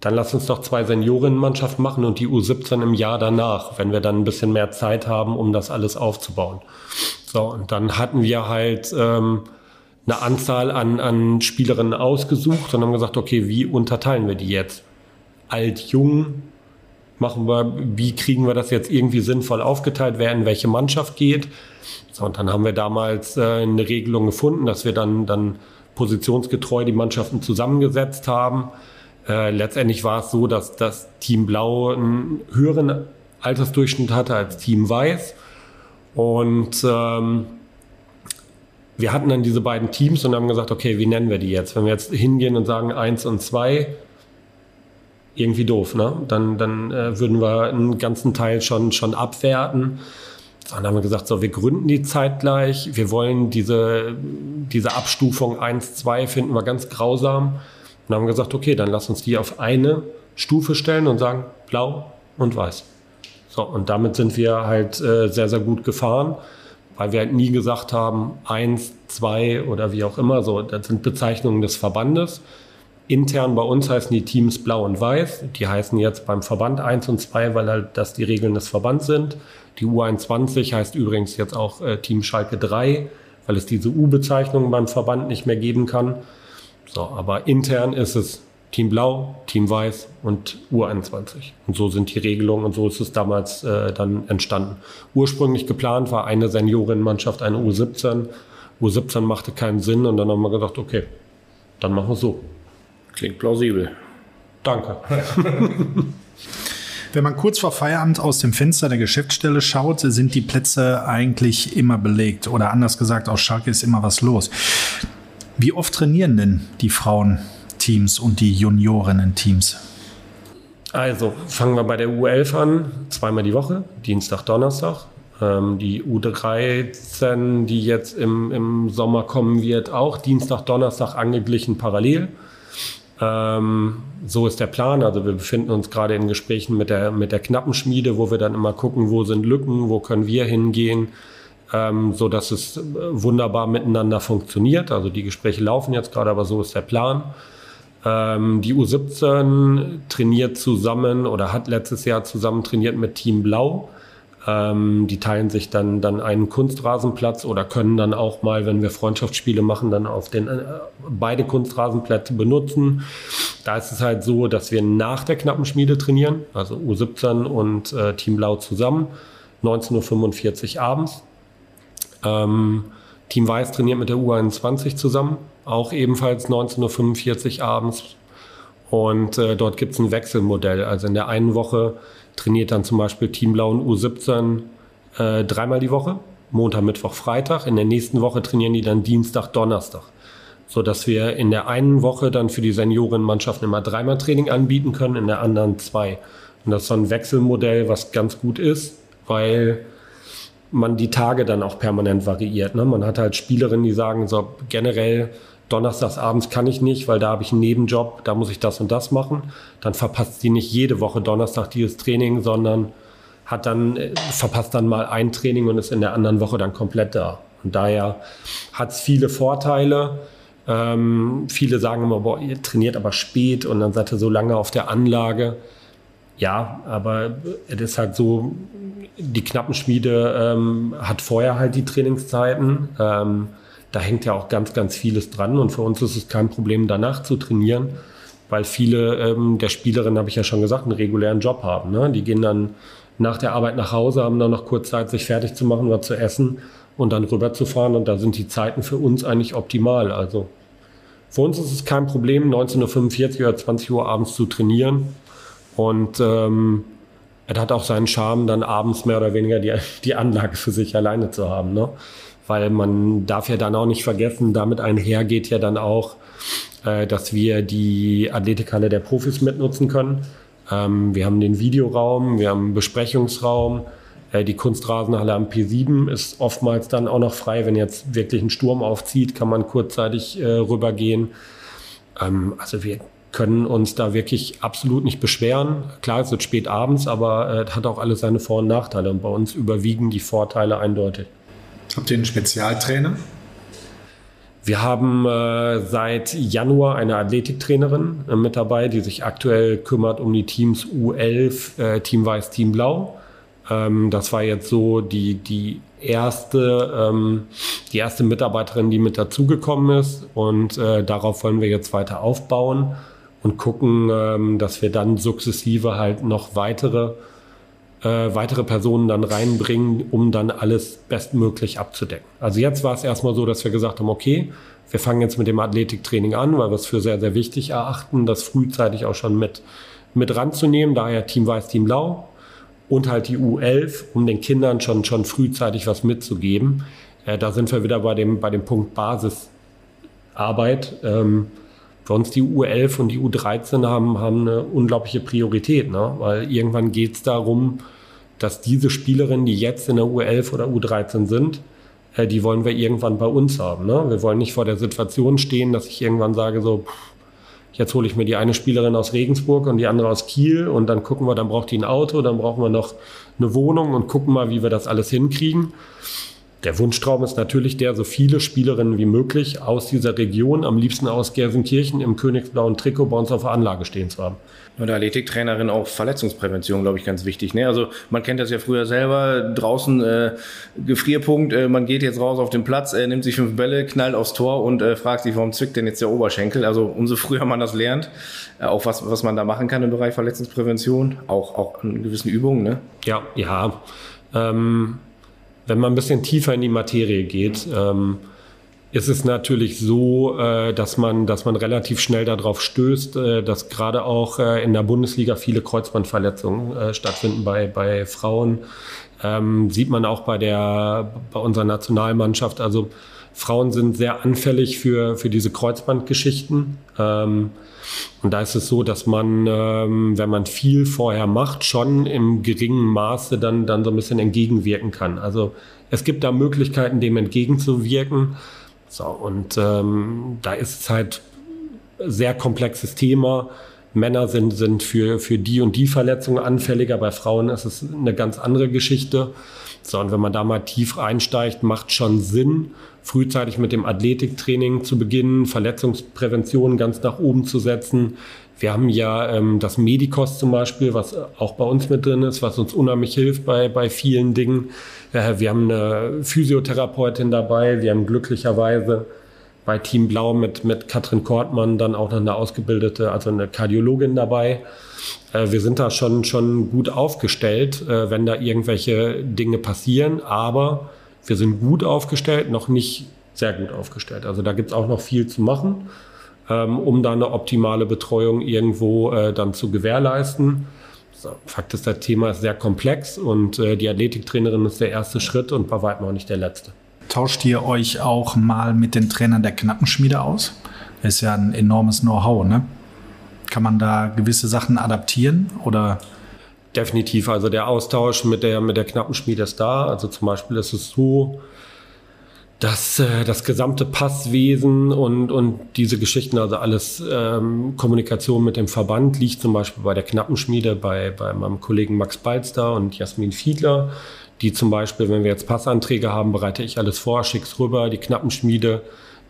dann lass uns doch zwei Seniorinnenmannschaften machen und die U17 im Jahr danach, wenn wir dann ein bisschen mehr Zeit haben, um das alles aufzubauen. So, und dann hatten wir halt ähm, eine Anzahl an, an Spielerinnen ausgesucht und haben gesagt, okay, wie unterteilen wir die jetzt? Alt, jung, machen wir, wie kriegen wir das jetzt irgendwie sinnvoll aufgeteilt, wer in welche Mannschaft geht. So, und dann haben wir damals äh, eine Regelung gefunden, dass wir dann, dann positionsgetreu die Mannschaften zusammengesetzt haben äh, letztendlich war es so, dass das Team Blau einen höheren Altersdurchschnitt hatte als Team Weiß. Und ähm, wir hatten dann diese beiden Teams und haben gesagt, okay, wie nennen wir die jetzt? Wenn wir jetzt hingehen und sagen eins und zwei, irgendwie doof, ne? Dann, dann äh, würden wir einen ganzen Teil schon, schon abwerten. Dann haben wir gesagt, so, wir gründen die zeitgleich. Wir wollen diese, diese Abstufung 1, 2 finden wir ganz grausam. Und haben gesagt, okay, dann lass uns die auf eine Stufe stellen und sagen blau und weiß. So, und damit sind wir halt äh, sehr, sehr gut gefahren, weil wir halt nie gesagt haben, eins, zwei oder wie auch immer. So, das sind Bezeichnungen des Verbandes. Intern bei uns heißen die Teams blau und weiß. Die heißen jetzt beim Verband eins und zwei, weil halt das die Regeln des Verbands sind. Die U21 heißt übrigens jetzt auch äh, Team Schalke 3, weil es diese U-Bezeichnung beim Verband nicht mehr geben kann. So, aber intern ist es Team Blau, Team Weiß und U21. Und so sind die Regelungen und so ist es damals äh, dann entstanden. Ursprünglich geplant war eine Seniorinnenmannschaft, eine U17. U17 machte keinen Sinn und dann haben wir gedacht, okay, dann machen wir es so.
Klingt plausibel.
Danke.
Wenn man kurz vor Feierabend aus dem Fenster der Geschäftsstelle schaut, sind die Plätze eigentlich immer belegt. Oder anders gesagt, aus Schalke ist immer was los. Wie oft trainieren denn die Frauenteams und die Juniorinnen-Teams?
Also fangen wir bei der U11 an, zweimal die Woche, Dienstag, Donnerstag. Ähm, die U13, die jetzt im, im Sommer kommen wird, auch Dienstag, Donnerstag angeglichen parallel. Ähm, so ist der Plan. Also wir befinden uns gerade in Gesprächen mit der, mit der Knappenschmiede, wo wir dann immer gucken, wo sind Lücken, wo können wir hingehen ähm, so dass es äh, wunderbar miteinander funktioniert. Also die Gespräche laufen jetzt gerade, aber so ist der Plan. Ähm, die U17 trainiert zusammen oder hat letztes Jahr zusammen trainiert mit Team Blau. Ähm, die teilen sich dann, dann einen Kunstrasenplatz oder können dann auch mal, wenn wir Freundschaftsspiele machen, dann auf den äh, beide Kunstrasenplätze benutzen. Da ist es halt so, dass wir nach der knappen Schmiede trainieren, also U17 und äh, Team Blau zusammen, 19.45 Uhr abends. Ähm, Team Weiß trainiert mit der U21 zusammen, auch ebenfalls 19.45 Uhr abends. Und äh, dort gibt es ein Wechselmodell. Also in der einen Woche trainiert dann zum Beispiel Team Blau und U17 äh, dreimal die Woche, Montag, Mittwoch, Freitag. In der nächsten Woche trainieren die dann Dienstag, Donnerstag. so dass wir in der einen Woche dann für die Seniorenmannschaften immer dreimal Training anbieten können, in der anderen zwei. Und das ist so ein Wechselmodell, was ganz gut ist, weil man die Tage dann auch permanent variiert. Ne? Man hat halt Spielerinnen, die sagen, so generell donnerstags abends kann ich nicht, weil da habe ich einen Nebenjob, da muss ich das und das machen. Dann verpasst sie nicht jede Woche Donnerstag dieses Training, sondern hat dann, äh, verpasst dann mal ein Training und ist in der anderen Woche dann komplett da. Und daher hat es viele Vorteile. Ähm, viele sagen immer, boah, ihr trainiert aber spät und dann seid ihr so lange auf der Anlage. Ja, aber es ist halt so, die Knappenschmiede ähm, hat vorher halt die Trainingszeiten. Ähm, da hängt ja auch ganz, ganz vieles dran und für uns ist es kein Problem, danach zu trainieren, weil viele ähm, der Spielerinnen, habe ich ja schon gesagt, einen regulären Job haben. Ne? Die gehen dann nach der Arbeit nach Hause, haben dann noch kurz Zeit, sich fertig zu machen, was zu essen und dann rüberzufahren und da sind die Zeiten für uns eigentlich optimal. Also für uns ist es kein Problem, 19.45 Uhr oder 20 Uhr abends zu trainieren und ähm, es hat auch seinen Charme, dann abends mehr oder weniger die, die Anlage für sich alleine zu haben. Ne? Weil man darf ja dann auch nicht vergessen, damit einhergeht ja dann auch, äh, dass wir die Athletikhalle der Profis mitnutzen können. Ähm, wir haben den Videoraum, wir haben einen Besprechungsraum. Äh, die Kunstrasenhalle am P7 ist oftmals dann auch noch frei. Wenn jetzt wirklich ein Sturm aufzieht, kann man kurzzeitig äh, rübergehen. Ähm, also wir können uns da wirklich absolut nicht beschweren. Klar, es wird spät abends, aber äh, hat auch alles seine Vor- und Nachteile. Und bei uns überwiegen die Vorteile eindeutig.
Habt ihr einen Spezialtrainer?
Wir haben äh, seit Januar eine Athletiktrainerin äh, mit dabei, die sich aktuell kümmert um die Teams U11, äh, Team Weiß, Team Blau. Ähm, das war jetzt so die, die erste, ähm, die erste Mitarbeiterin, die mit dazugekommen ist. Und äh, darauf wollen wir jetzt weiter aufbauen und gucken, ähm, dass wir dann sukzessive halt noch weitere, äh, weitere Personen dann reinbringen, um dann alles bestmöglich abzudecken. Also jetzt war es erstmal so, dass wir gesagt haben, okay, wir fangen jetzt mit dem Athletiktraining an, weil wir es für sehr, sehr wichtig erachten, das frühzeitig auch schon mit, mit ranzunehmen. Daher Team Weiß, Team Blau und halt die U11, um den Kindern schon, schon frühzeitig was mitzugeben. Äh, da sind wir wieder bei dem, bei dem Punkt Basisarbeit. Ähm, uns die U11 und die U13 haben, haben eine unglaubliche Priorität, ne? weil irgendwann geht es darum, dass diese Spielerinnen, die jetzt in der U11 oder U13 sind, äh, die wollen wir irgendwann bei uns haben. Ne? Wir wollen nicht vor der Situation stehen, dass ich irgendwann sage, so, pff, jetzt hole ich mir die eine Spielerin aus Regensburg und die andere aus Kiel und dann gucken wir, dann braucht die ein Auto, dann brauchen wir noch eine Wohnung und gucken mal, wie wir das alles hinkriegen. Der Wunschtraum ist natürlich der, so viele Spielerinnen wie möglich aus dieser Region, am liebsten aus Gelsenkirchen im königsblauen Trikot bei uns auf der Anlage stehen zu haben.
Und der Athletiktrainerin auch Verletzungsprävention, glaube ich, ganz wichtig. Ne? Also man kennt das ja früher selber, draußen äh, Gefrierpunkt, äh, man geht jetzt raus auf den Platz, äh, nimmt sich fünf Bälle, knallt aufs Tor und äh, fragt sich, warum zwickt denn jetzt der Oberschenkel? Also umso früher man das lernt, äh, auch was, was man da machen kann im Bereich Verletzungsprävention, auch, auch an gewissen Übungen. Ne?
Ja, ja. Ähm wenn man ein bisschen tiefer in die Materie geht, ähm, ist es natürlich so, äh, dass man, dass man relativ schnell darauf stößt, äh, dass gerade auch äh, in der Bundesliga viele Kreuzbandverletzungen äh, stattfinden bei, bei Frauen. Ähm, sieht man auch bei der, bei unserer Nationalmannschaft. Also Frauen sind sehr anfällig für, für diese Kreuzbandgeschichten. Ähm, und da ist es so, dass man, ähm, wenn man viel vorher macht, schon im geringen Maße dann, dann so ein bisschen entgegenwirken kann. Also es gibt da Möglichkeiten, dem entgegenzuwirken. So, und ähm, da ist es halt sehr komplexes Thema. Männer sind, sind für, für die und die Verletzungen anfälliger. Bei Frauen ist es eine ganz andere Geschichte. So, und wenn man da mal tief einsteigt, macht schon Sinn, frühzeitig mit dem Athletiktraining zu beginnen, Verletzungsprävention ganz nach oben zu setzen. Wir haben ja ähm, das Medikos zum Beispiel, was auch bei uns mit drin ist, was uns unheimlich hilft bei, bei vielen Dingen. Äh, wir haben eine Physiotherapeutin dabei. Wir haben glücklicherweise bei Team Blau mit, mit Katrin Kortmann dann auch noch eine ausgebildete, also eine Kardiologin dabei. Äh, wir sind da schon, schon gut aufgestellt, äh, wenn da irgendwelche Dinge passieren. Aber wir sind gut aufgestellt, noch nicht sehr gut aufgestellt. Also da gibt es auch noch viel zu machen, ähm, um da eine optimale Betreuung irgendwo äh, dann zu gewährleisten. Fakt ist, das Thema ist sehr komplex und die Athletiktrainerin ist der erste Schritt und bei weitem auch nicht der letzte.
Tauscht ihr euch auch mal mit den Trainern der Knappenschmiede aus? Ist ja ein enormes Know-how, ne? Kann man da gewisse Sachen adaptieren oder?
Definitiv. Also der Austausch mit der, mit der Knappenschmiede ist da. Also zum Beispiel ist es so, dass äh, das gesamte Passwesen und, und diese Geschichten, also alles ähm, Kommunikation mit dem Verband, liegt zum Beispiel bei der Knappenschmiede, bei, bei meinem Kollegen Max Balster und Jasmin Fiedler, die zum Beispiel, wenn wir jetzt Passanträge haben, bereite ich alles vor, schick's rüber, die Knappenschmiede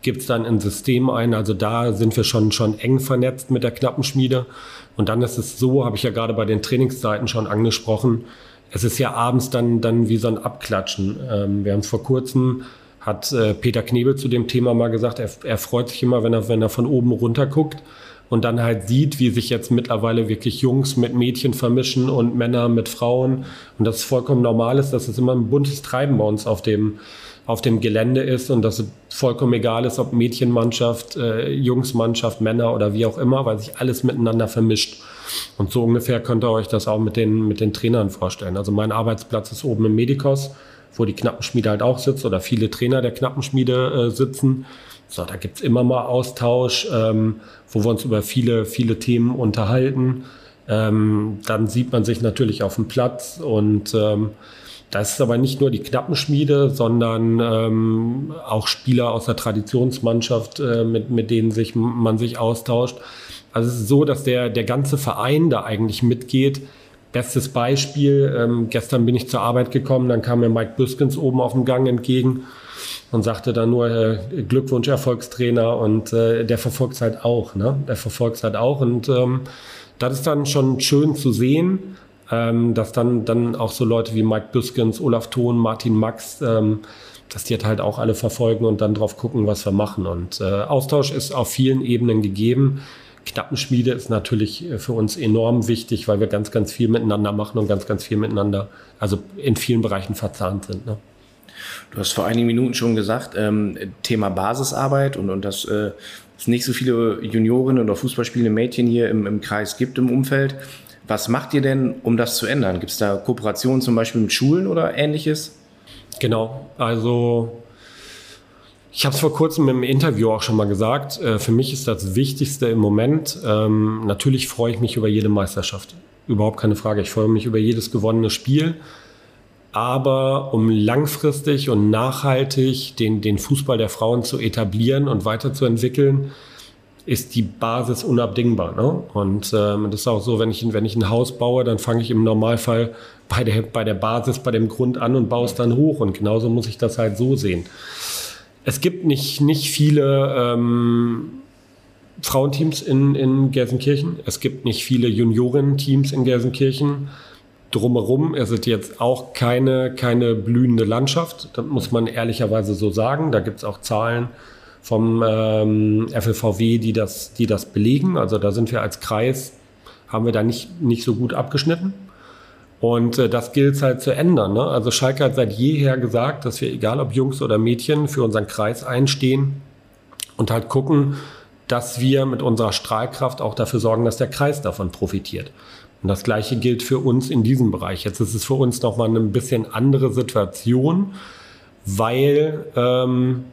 gibt es dann ein System ein. Also da sind wir schon, schon eng vernetzt mit der Knappenschmiede. Und dann ist es so, habe ich ja gerade bei den Trainingszeiten schon angesprochen, es ist ja abends dann, dann wie so ein Abklatschen. Ähm, wir haben vor kurzem, hat äh, Peter Knebel zu dem Thema mal gesagt, er, er freut sich immer, wenn er, wenn er von oben runter guckt und dann halt sieht, wie sich jetzt mittlerweile wirklich Jungs mit Mädchen vermischen und Männer mit Frauen. Und das vollkommen normal ist, dass es immer ein buntes Treiben bei uns auf dem, auf dem Gelände ist und dass es vollkommen egal ist, ob Mädchenmannschaft, äh, Jungsmannschaft, Männer oder wie auch immer, weil sich alles miteinander vermischt. Und so ungefähr könnt ihr euch das auch mit den, mit den Trainern vorstellen. Also mein Arbeitsplatz ist oben im Medikos, wo die Knappenschmiede halt auch sitzt oder viele Trainer der Knappenschmiede äh, sitzen. So, da gibt's immer mal Austausch, ähm, wo wir uns über viele, viele Themen unterhalten. Ähm, dann sieht man sich natürlich auf dem Platz und ähm, das ist aber nicht nur die Knappenschmiede, sondern ähm, auch Spieler aus der Traditionsmannschaft, äh, mit, mit denen sich, man sich austauscht. Also es ist so, dass der, der ganze Verein da eigentlich mitgeht. Bestes Beispiel, ähm, gestern bin ich zur Arbeit gekommen, dann kam mir Mike Büskens oben auf dem Gang entgegen und sagte dann nur äh, Glückwunsch Erfolgstrainer und äh, der verfolgt es halt auch, ne? Der verfolgt es halt auch und ähm, das ist dann schon schön zu sehen ähm, dass dann, dann auch so Leute wie Mike Büskens, Olaf Thon, Martin Max, ähm, dass die halt auch alle verfolgen und dann drauf gucken, was wir machen. Und äh, Austausch ist auf vielen Ebenen gegeben. Knappenschmiede ist natürlich äh, für uns enorm wichtig, weil wir ganz, ganz viel miteinander machen und ganz, ganz viel miteinander, also in vielen Bereichen verzahnt sind. Ne?
Du hast vor einigen Minuten schon gesagt, ähm, Thema Basisarbeit und, und dass äh, es nicht so viele Juniorinnen oder Fußballspielende Mädchen hier im, im Kreis gibt im Umfeld. Was macht ihr denn, um das zu ändern? Gibt es da Kooperationen zum Beispiel mit Schulen oder ähnliches?
Genau, also ich habe es vor kurzem im Interview auch schon mal gesagt. Äh, für mich ist das Wichtigste im Moment, ähm, natürlich freue ich mich über jede Meisterschaft. Überhaupt keine Frage. Ich freue mich über jedes gewonnene Spiel. Aber um langfristig und nachhaltig den, den Fußball der Frauen zu etablieren und weiterzuentwickeln, ist die Basis unabdingbar. Ne? Und ähm, das ist auch so, wenn ich, wenn ich ein Haus baue, dann fange ich im Normalfall bei der, bei der Basis, bei dem Grund an und baue es dann hoch. Und genauso muss ich das halt so sehen. Es gibt nicht, nicht viele ähm, Frauenteams in, in Gelsenkirchen. Es gibt nicht viele Juniorenteams in Gelsenkirchen. Drumherum ist es jetzt auch keine, keine blühende Landschaft. Das muss man ehrlicherweise so sagen. Da gibt es auch Zahlen, vom ähm, FLVW, die das, die das belegen. Also da sind wir als Kreis, haben wir da nicht, nicht so gut abgeschnitten. Und äh, das gilt halt zu ändern. Ne? Also Schalke hat seit jeher gesagt, dass wir, egal ob Jungs oder Mädchen, für unseren Kreis einstehen und halt gucken, dass wir mit unserer Strahlkraft auch dafür sorgen, dass der Kreis davon profitiert. Und das Gleiche gilt für uns in diesem Bereich. Jetzt ist es für uns nochmal eine ein bisschen andere Situation, weil ähm,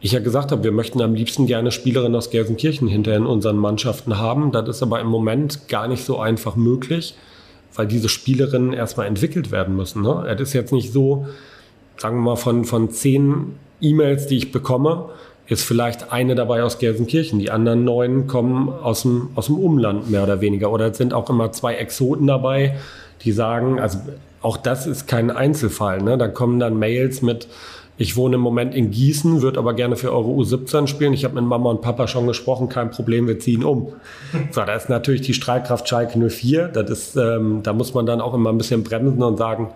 ich ja gesagt habe, wir möchten am liebsten gerne Spielerinnen aus Gelsenkirchen hinter in unseren Mannschaften haben. Das ist aber im Moment gar nicht so einfach möglich, weil diese Spielerinnen erstmal entwickelt werden müssen. Ne? Es ist jetzt nicht so, sagen wir mal, von, von zehn E-Mails, die ich bekomme, ist vielleicht eine dabei aus Gelsenkirchen. Die anderen neun kommen aus dem, aus dem Umland mehr oder weniger. Oder es sind auch immer zwei Exoten dabei, die sagen, also auch das ist kein Einzelfall. Ne? Da kommen dann Mails mit, ich wohne im Moment in Gießen, würde aber gerne für eure U17 spielen. Ich habe mit Mama und Papa schon gesprochen, kein Problem, wir ziehen um. So, da ist natürlich die Strahlkraft Schalke 04. Das ist, ähm, da muss man dann auch immer ein bisschen bremsen und sagen,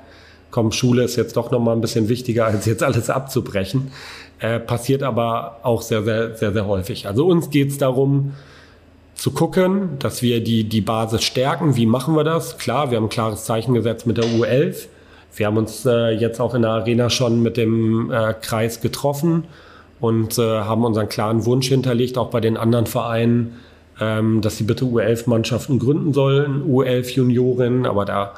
komm, Schule ist jetzt doch noch mal ein bisschen wichtiger, als jetzt alles abzubrechen. Äh, passiert aber auch sehr, sehr, sehr, sehr häufig. Also uns geht es darum, zu gucken, dass wir die, die Basis stärken. Wie machen wir das? Klar, wir haben ein klares Zeichen gesetzt mit der U11. Wir haben uns äh, jetzt auch in der Arena schon mit dem äh, Kreis getroffen und äh, haben unseren klaren Wunsch hinterlegt, auch bei den anderen Vereinen, ähm, dass sie bitte U11-Mannschaften gründen sollen, U11 Junioren, aber da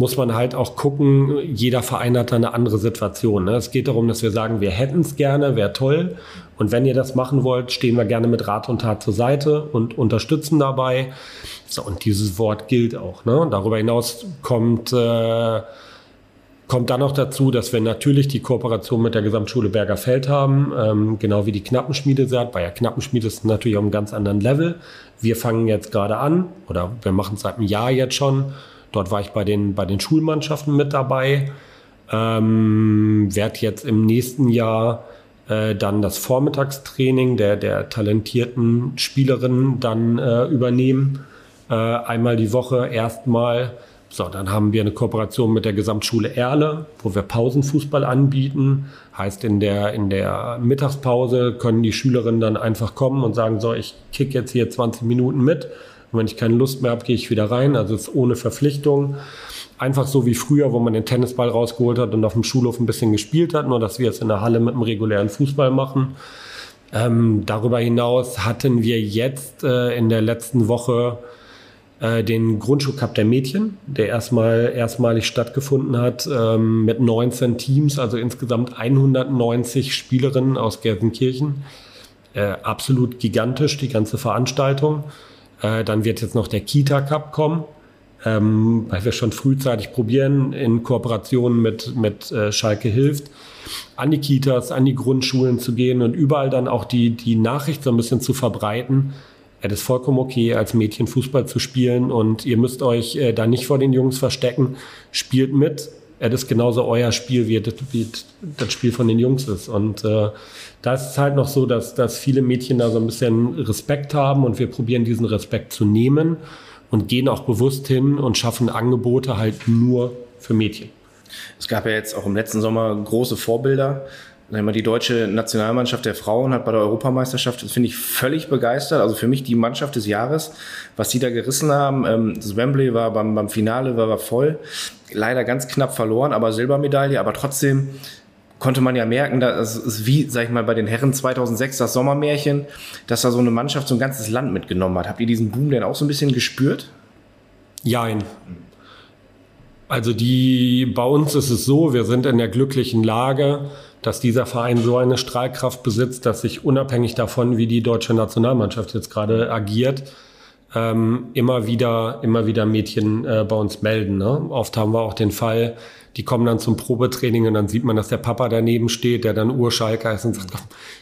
muss man halt auch gucken, jeder Verein hat da eine andere Situation. Ne? Es geht darum, dass wir sagen, wir hätten es gerne, wäre toll. Und wenn ihr das machen wollt, stehen wir gerne mit Rat und Tat zur Seite und unterstützen dabei. So, und dieses Wort gilt auch. Ne? Darüber hinaus kommt, äh, kommt dann noch dazu, dass wir natürlich die Kooperation mit der Gesamtschule Bergerfeld haben, ähm, genau wie die Knappenschmiede sagt. Bei der Knappenschmiede ist es natürlich auf einem ganz anderen Level. Wir fangen jetzt gerade an, oder wir machen es seit einem Jahr jetzt schon, Dort war ich bei den, bei den Schulmannschaften mit dabei. Ähm, werde jetzt im nächsten Jahr äh, dann das Vormittagstraining der, der talentierten Spielerinnen dann äh, übernehmen. Äh, einmal die Woche erstmal. So, dann haben wir eine Kooperation mit der Gesamtschule Erle, wo wir Pausenfußball anbieten. Heißt, in der, in der Mittagspause können die Schülerinnen dann einfach kommen und sagen, so, ich kick jetzt hier 20 Minuten mit. Und wenn ich keine Lust mehr habe, gehe ich wieder rein. Also ohne Verpflichtung. Einfach so wie früher, wo man den Tennisball rausgeholt hat und auf dem Schulhof ein bisschen gespielt hat, nur dass wir es in der Halle mit einem regulären Fußball machen. Ähm, darüber hinaus hatten wir jetzt äh, in der letzten Woche äh, den Grundschulcup der Mädchen, der erstmal erstmalig stattgefunden hat ähm, mit 19 Teams, also insgesamt 190 Spielerinnen aus Gelsenkirchen. Äh, absolut gigantisch, die ganze Veranstaltung. Äh, dann wird jetzt noch der Kita Cup kommen, ähm, weil wir schon frühzeitig probieren, in Kooperation mit, mit äh, Schalke hilft, an die Kitas, an die Grundschulen zu gehen und überall dann auch die, die Nachricht so ein bisschen zu verbreiten. Es ist vollkommen okay, als Mädchen Fußball zu spielen und ihr müsst euch äh, da nicht vor den Jungs verstecken. Spielt mit. Es ist genauso euer Spiel, wie, wie das Spiel von den Jungs ist. Und äh, da ist es halt noch so, dass, dass viele Mädchen da so ein bisschen Respekt haben und wir probieren diesen Respekt zu nehmen und gehen auch bewusst hin und schaffen Angebote halt nur für Mädchen.
Es gab ja jetzt auch im letzten Sommer große Vorbilder. Die deutsche Nationalmannschaft der Frauen hat bei der Europameisterschaft, das finde ich völlig begeistert. Also für mich die Mannschaft des Jahres, was die da gerissen haben. Ähm, das Wembley war beim, beim Finale war, war voll. Leider ganz knapp verloren, aber Silbermedaille. Aber trotzdem konnte man ja merken, das ist wie, sag ich mal, bei den Herren 2006 das Sommermärchen, dass da so eine Mannschaft so ein ganzes Land mitgenommen hat. Habt ihr diesen Boom denn auch so ein bisschen gespürt?
Jein. Also die, bei uns ist es so, wir sind in der glücklichen Lage, dass dieser Verein so eine Strahlkraft besitzt, dass sich unabhängig davon, wie die deutsche Nationalmannschaft jetzt gerade agiert, ähm, immer wieder, immer wieder Mädchen äh, bei uns melden. Ne? Oft haben wir auch den Fall, die kommen dann zum Probetraining und dann sieht man, dass der Papa daneben steht, der dann Urschalker ist und sagt,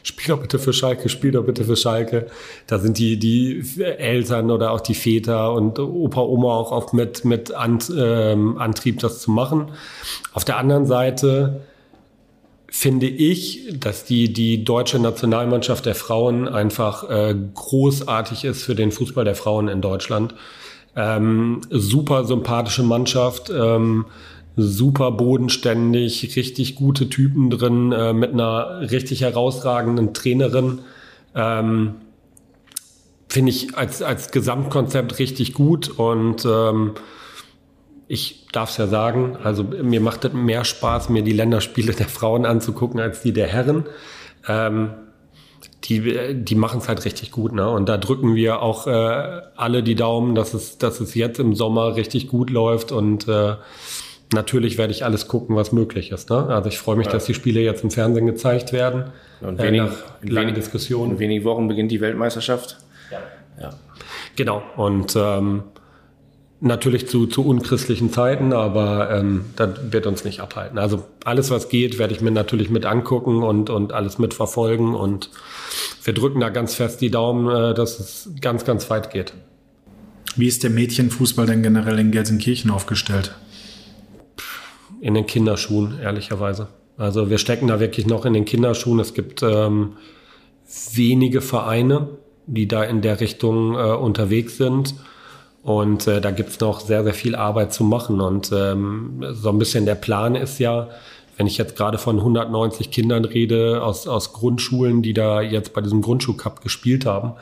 spiel doch bitte für Schalke, spiel doch bitte für Schalke. Da sind die, die Eltern oder auch die Väter und Opa, Oma auch oft mit, mit Ant, ähm, Antrieb, das zu machen. Auf der anderen Seite finde ich, dass die, die deutsche Nationalmannschaft der Frauen einfach äh, großartig ist für den Fußball der Frauen in Deutschland. Ähm, super sympathische Mannschaft. Ähm, super bodenständig, richtig gute Typen drin, äh, mit einer richtig herausragenden Trainerin. Ähm, Finde ich als, als Gesamtkonzept richtig gut und ähm, ich darf es ja sagen, also mir macht es mehr Spaß, mir die Länderspiele der Frauen anzugucken, als die der Herren. Ähm, die, die machen es halt richtig gut, ne? Und da drücken wir auch äh, alle die Daumen, dass es, dass es jetzt im Sommer richtig gut läuft und äh, natürlich werde ich alles gucken, was möglich ist. Ne? Also ich freue mich, ja. dass die Spiele jetzt im Fernsehen gezeigt werden.
Und wenig, äh, nach lange Diskussionen. In wenigen Wochen beginnt die Weltmeisterschaft.
Ja. ja. Genau. Und ähm, natürlich zu, zu unchristlichen Zeiten, aber ähm, das wird uns nicht abhalten. Also alles, was geht, werde ich mir natürlich mit angucken und, und alles mitverfolgen. Und wir drücken da ganz fest die Daumen, äh, dass es ganz, ganz weit geht.
Wie ist der Mädchenfußball denn generell in Gelsenkirchen aufgestellt?
in den Kinderschuhen, ehrlicherweise. Also wir stecken da wirklich noch in den Kinderschuhen. Es gibt ähm, wenige Vereine, die da in der Richtung äh, unterwegs sind. Und äh, da gibt's noch sehr, sehr viel Arbeit zu machen. Und ähm, so ein bisschen der Plan ist ja, wenn ich jetzt gerade von 190 Kindern rede aus, aus Grundschulen, die da jetzt bei diesem Grundschulcup gespielt haben,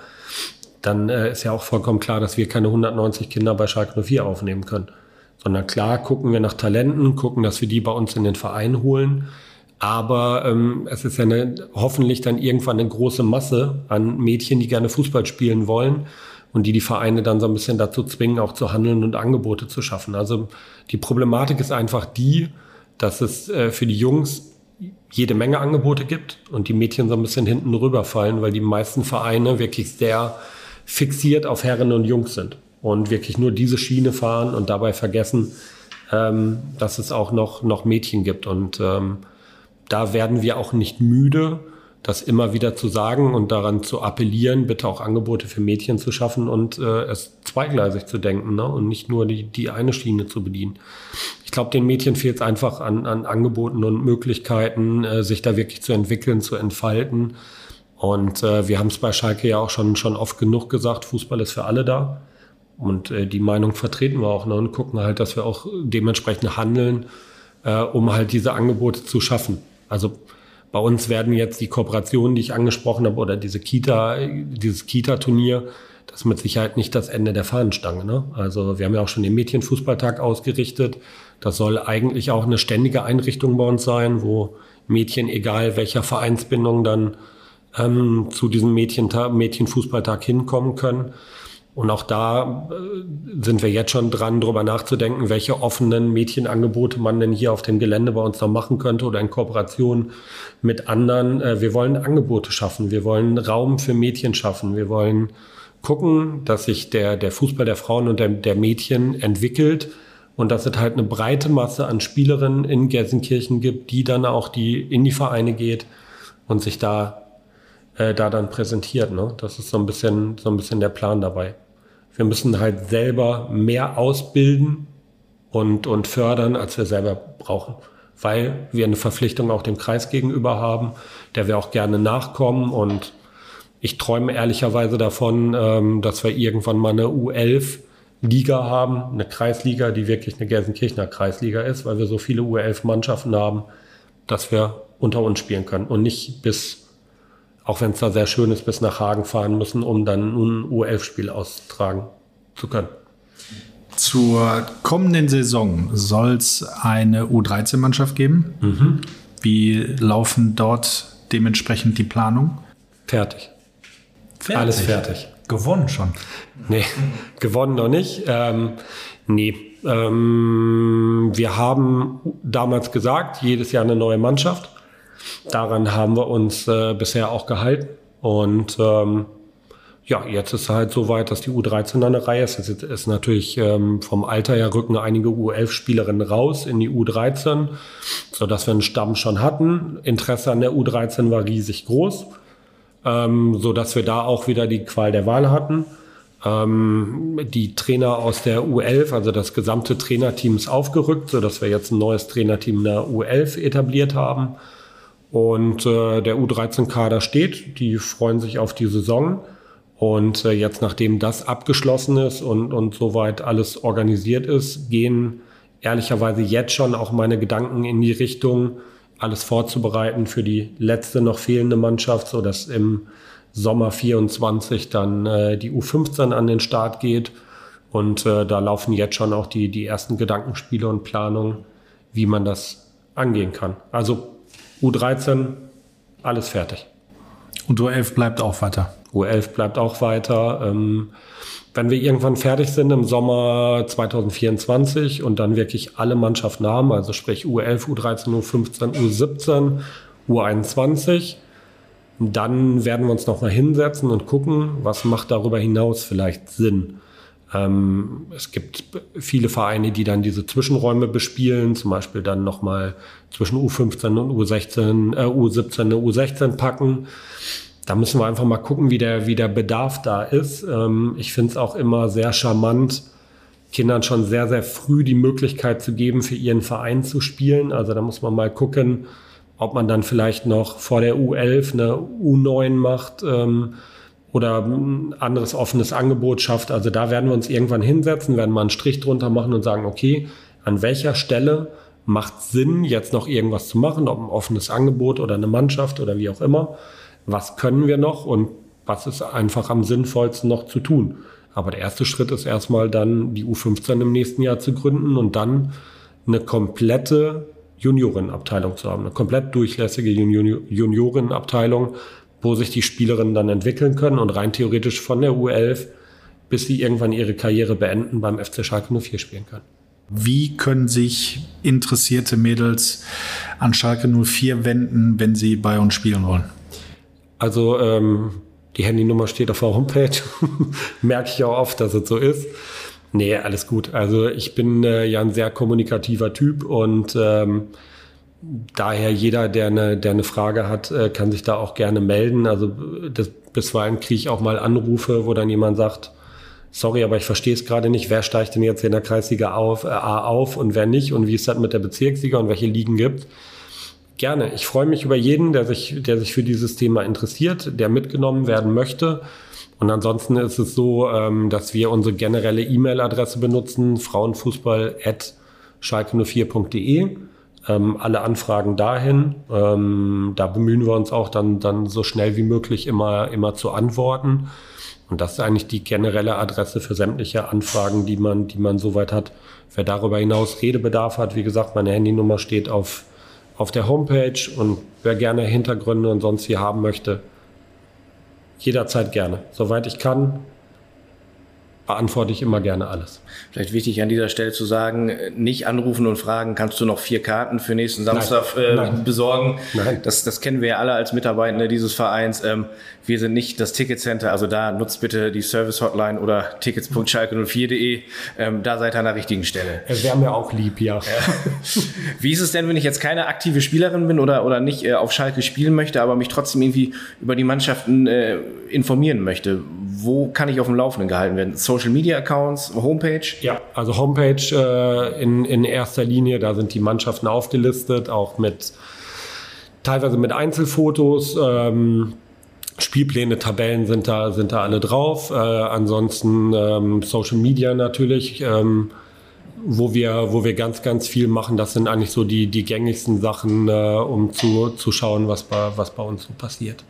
dann äh, ist ja auch vollkommen klar, dass wir keine 190 Kinder bei Schalke 04 aufnehmen können. Sondern klar gucken wir nach Talenten, gucken, dass wir die bei uns in den Verein holen. Aber ähm, es ist ja eine, hoffentlich dann irgendwann eine große Masse an Mädchen, die gerne Fußball spielen wollen. Und die die Vereine dann so ein bisschen dazu zwingen, auch zu handeln und Angebote zu schaffen. Also die Problematik ist einfach die, dass es äh, für die Jungs jede Menge Angebote gibt und die Mädchen so ein bisschen hinten rüberfallen, weil die meisten Vereine wirklich sehr fixiert auf Herren und Jungs sind und wirklich nur diese Schiene fahren und dabei vergessen, ähm, dass es auch noch, noch Mädchen gibt. Und ähm, da werden wir auch nicht müde, das immer wieder zu sagen und daran zu appellieren, bitte auch Angebote für Mädchen zu schaffen und äh, es zweigleisig zu denken ne? und nicht nur die, die eine Schiene zu bedienen. Ich glaube, den Mädchen fehlt es einfach an, an Angeboten und Möglichkeiten, äh, sich da wirklich zu entwickeln, zu entfalten. Und äh, wir haben es bei Schalke ja auch schon, schon oft genug gesagt, Fußball ist für alle da. Und äh, die Meinung vertreten wir auch ne? und gucken halt, dass wir auch dementsprechend handeln, äh, um halt diese Angebote zu schaffen. Also bei uns werden jetzt die Kooperationen, die ich angesprochen habe, oder diese Kita, dieses Kita-Turnier, das ist mit Sicherheit nicht das Ende der Fahnenstange. Ne? Also wir haben ja auch schon den Mädchenfußballtag ausgerichtet. Das soll eigentlich auch eine ständige Einrichtung bei uns sein, wo Mädchen, egal welcher Vereinsbindung, dann ähm, zu diesem Mädchenfußballtag hinkommen können. Und auch da äh, sind wir jetzt schon dran, darüber nachzudenken, welche offenen Mädchenangebote man denn hier auf dem Gelände bei uns noch machen könnte oder in Kooperation mit anderen. Äh, wir wollen Angebote schaffen. Wir wollen Raum für Mädchen schaffen. Wir wollen gucken, dass sich der, der Fußball der Frauen und der, der Mädchen entwickelt und dass es halt eine breite Masse an Spielerinnen in Gelsenkirchen gibt, die dann auch die in die Vereine geht und sich da äh, da dann präsentiert. Ne? Das ist so ein bisschen so ein bisschen der Plan dabei. Wir müssen halt selber mehr ausbilden und, und fördern, als wir selber brauchen. Weil wir eine Verpflichtung auch dem Kreis gegenüber haben, der wir auch gerne nachkommen. Und ich träume ehrlicherweise davon, ähm, dass wir irgendwann mal eine U11 Liga haben, eine Kreisliga, die wirklich eine Gelsenkirchener Kreisliga ist, weil wir so viele U11-Mannschaften haben, dass wir unter uns spielen können und nicht bis auch wenn es da sehr schön ist, bis nach Hagen fahren müssen, um dann ein U11-Spiel austragen zu können.
Zur kommenden Saison soll es eine U13-Mannschaft geben. Mhm. Wie laufen dort dementsprechend die Planungen?
Fertig. fertig. Alles fertig.
Gewonnen schon?
Nee, gewonnen noch nicht. Ähm, nee. Ähm, wir haben damals gesagt, jedes Jahr eine neue Mannschaft. Daran haben wir uns äh, bisher auch gehalten. Und ähm, ja, jetzt ist halt so weit, dass die U13 an der Reihe ist. Jetzt ist natürlich ähm, vom Alter her rücken einige U11-Spielerinnen raus in die U13, so dass wir einen Stamm schon hatten. Interesse an der U13 war riesig groß, ähm, so dass wir da auch wieder die Qual der Wahl hatten. Ähm, die Trainer aus der U11, also das gesamte Trainerteam ist aufgerückt, so dass wir jetzt ein neues Trainerteam in der U11 etabliert haben. Und äh, der U13-Kader steht, die freuen sich auf die Saison. Und äh, jetzt, nachdem das abgeschlossen ist und, und soweit alles organisiert ist, gehen ehrlicherweise jetzt schon auch meine Gedanken in die Richtung, alles vorzubereiten für die letzte noch fehlende Mannschaft, so dass im Sommer 24 dann äh, die U15 an den Start geht. Und äh, da laufen jetzt schon auch die, die ersten Gedankenspiele und Planungen, wie man das angehen kann. Also U13, alles fertig.
Und U11 bleibt auch weiter.
U11 bleibt auch weiter. Ähm, wenn wir irgendwann fertig sind im Sommer 2024 und dann wirklich alle Mannschaften haben, also sprich U11, U13, U15, U17, U21, dann werden wir uns nochmal hinsetzen und gucken, was macht darüber hinaus vielleicht Sinn. Ähm, es gibt viele Vereine, die dann diese Zwischenräume bespielen, zum Beispiel dann nochmal zwischen U15 und U16, äh, U17 eine U16 packen. Da müssen wir einfach mal gucken, wie der, wie der Bedarf da ist. Ähm, ich finde es auch immer sehr charmant, Kindern schon sehr, sehr früh die Möglichkeit zu geben, für ihren Verein zu spielen. Also da muss man mal gucken, ob man dann vielleicht noch vor der U11 eine U9 macht. Ähm, oder ein anderes offenes Angebot schafft. Also da werden wir uns irgendwann hinsetzen, werden mal einen Strich drunter machen und sagen, okay, an welcher Stelle macht Sinn, jetzt noch irgendwas zu machen, ob ein offenes Angebot oder eine Mannschaft oder wie auch immer. Was können wir noch und was ist einfach am sinnvollsten noch zu tun? Aber der erste Schritt ist erstmal dann die U15 im nächsten Jahr zu gründen und dann eine komplette Juniorenabteilung zu haben, eine komplett durchlässige Juniorenabteilung wo sich die Spielerinnen dann entwickeln können und rein theoretisch von der U11 bis sie irgendwann ihre Karriere beenden, beim FC Schalke 04 spielen können.
Wie können sich interessierte Mädels an Schalke 04 wenden, wenn sie bei uns spielen wollen?
Also ähm, die Handynummer steht auf der Homepage. Merke ich auch oft, dass es so ist. Nee, alles gut. Also ich bin äh, ja ein sehr kommunikativer Typ und ähm, daher jeder, der eine, der eine Frage hat, äh, kann sich da auch gerne melden. Also das, bisweilen kriege ich auch mal Anrufe, wo dann jemand sagt, sorry, aber ich verstehe es gerade nicht, wer steigt denn jetzt in der Kreisliga auf, äh, A auf und wer nicht und wie ist das mit der Bezirksliga und welche Ligen gibt. Gerne. Ich freue mich über jeden, der sich, der sich für dieses Thema interessiert, der mitgenommen werden möchte. Und ansonsten ist es so, ähm, dass wir unsere generelle E-Mail-Adresse benutzen, frauenfußball.schalke04.de. Ähm, alle Anfragen dahin. Ähm, da bemühen wir uns auch dann, dann so schnell wie möglich immer, immer zu antworten. Und das ist eigentlich die generelle Adresse für sämtliche Anfragen, die man, die man soweit hat. Wer darüber hinaus Redebedarf hat, wie gesagt, meine Handynummer steht auf, auf der Homepage und wer gerne Hintergründe und sonst hier haben möchte, jederzeit gerne. Soweit ich kann, beantworte ich immer gerne alles.
Vielleicht wichtig an dieser Stelle zu sagen, nicht anrufen und fragen, kannst du noch vier Karten für nächsten Samstag Nein. Äh, Nein. besorgen? Nein. Das, das kennen wir ja alle als Mitarbeitende dieses Vereins. Ähm, wir sind nicht das Ticketcenter, also da nutzt bitte die Service-Hotline oder tickets.schalke04.de. Ähm, da seid ihr an der richtigen Stelle.
Es wäre mir auch lieb, ja.
Wie ist es denn, wenn ich jetzt keine aktive Spielerin bin oder, oder nicht äh, auf Schalke spielen möchte, aber mich trotzdem irgendwie über die Mannschaften äh, informieren möchte? Wo kann ich auf dem Laufenden gehalten werden? Social Media Accounts, Homepage?
Ja, also Homepage äh, in, in erster Linie, da sind die Mannschaften aufgelistet, auch mit teilweise mit Einzelfotos. Ähm, Spielpläne, Tabellen sind da, sind da alle drauf. Äh, ansonsten ähm, Social Media natürlich, ähm, wo wir, wo wir ganz, ganz viel machen. Das sind eigentlich so die, die gängigsten Sachen, äh, um zu, zu schauen, was bei, was bei uns so passiert.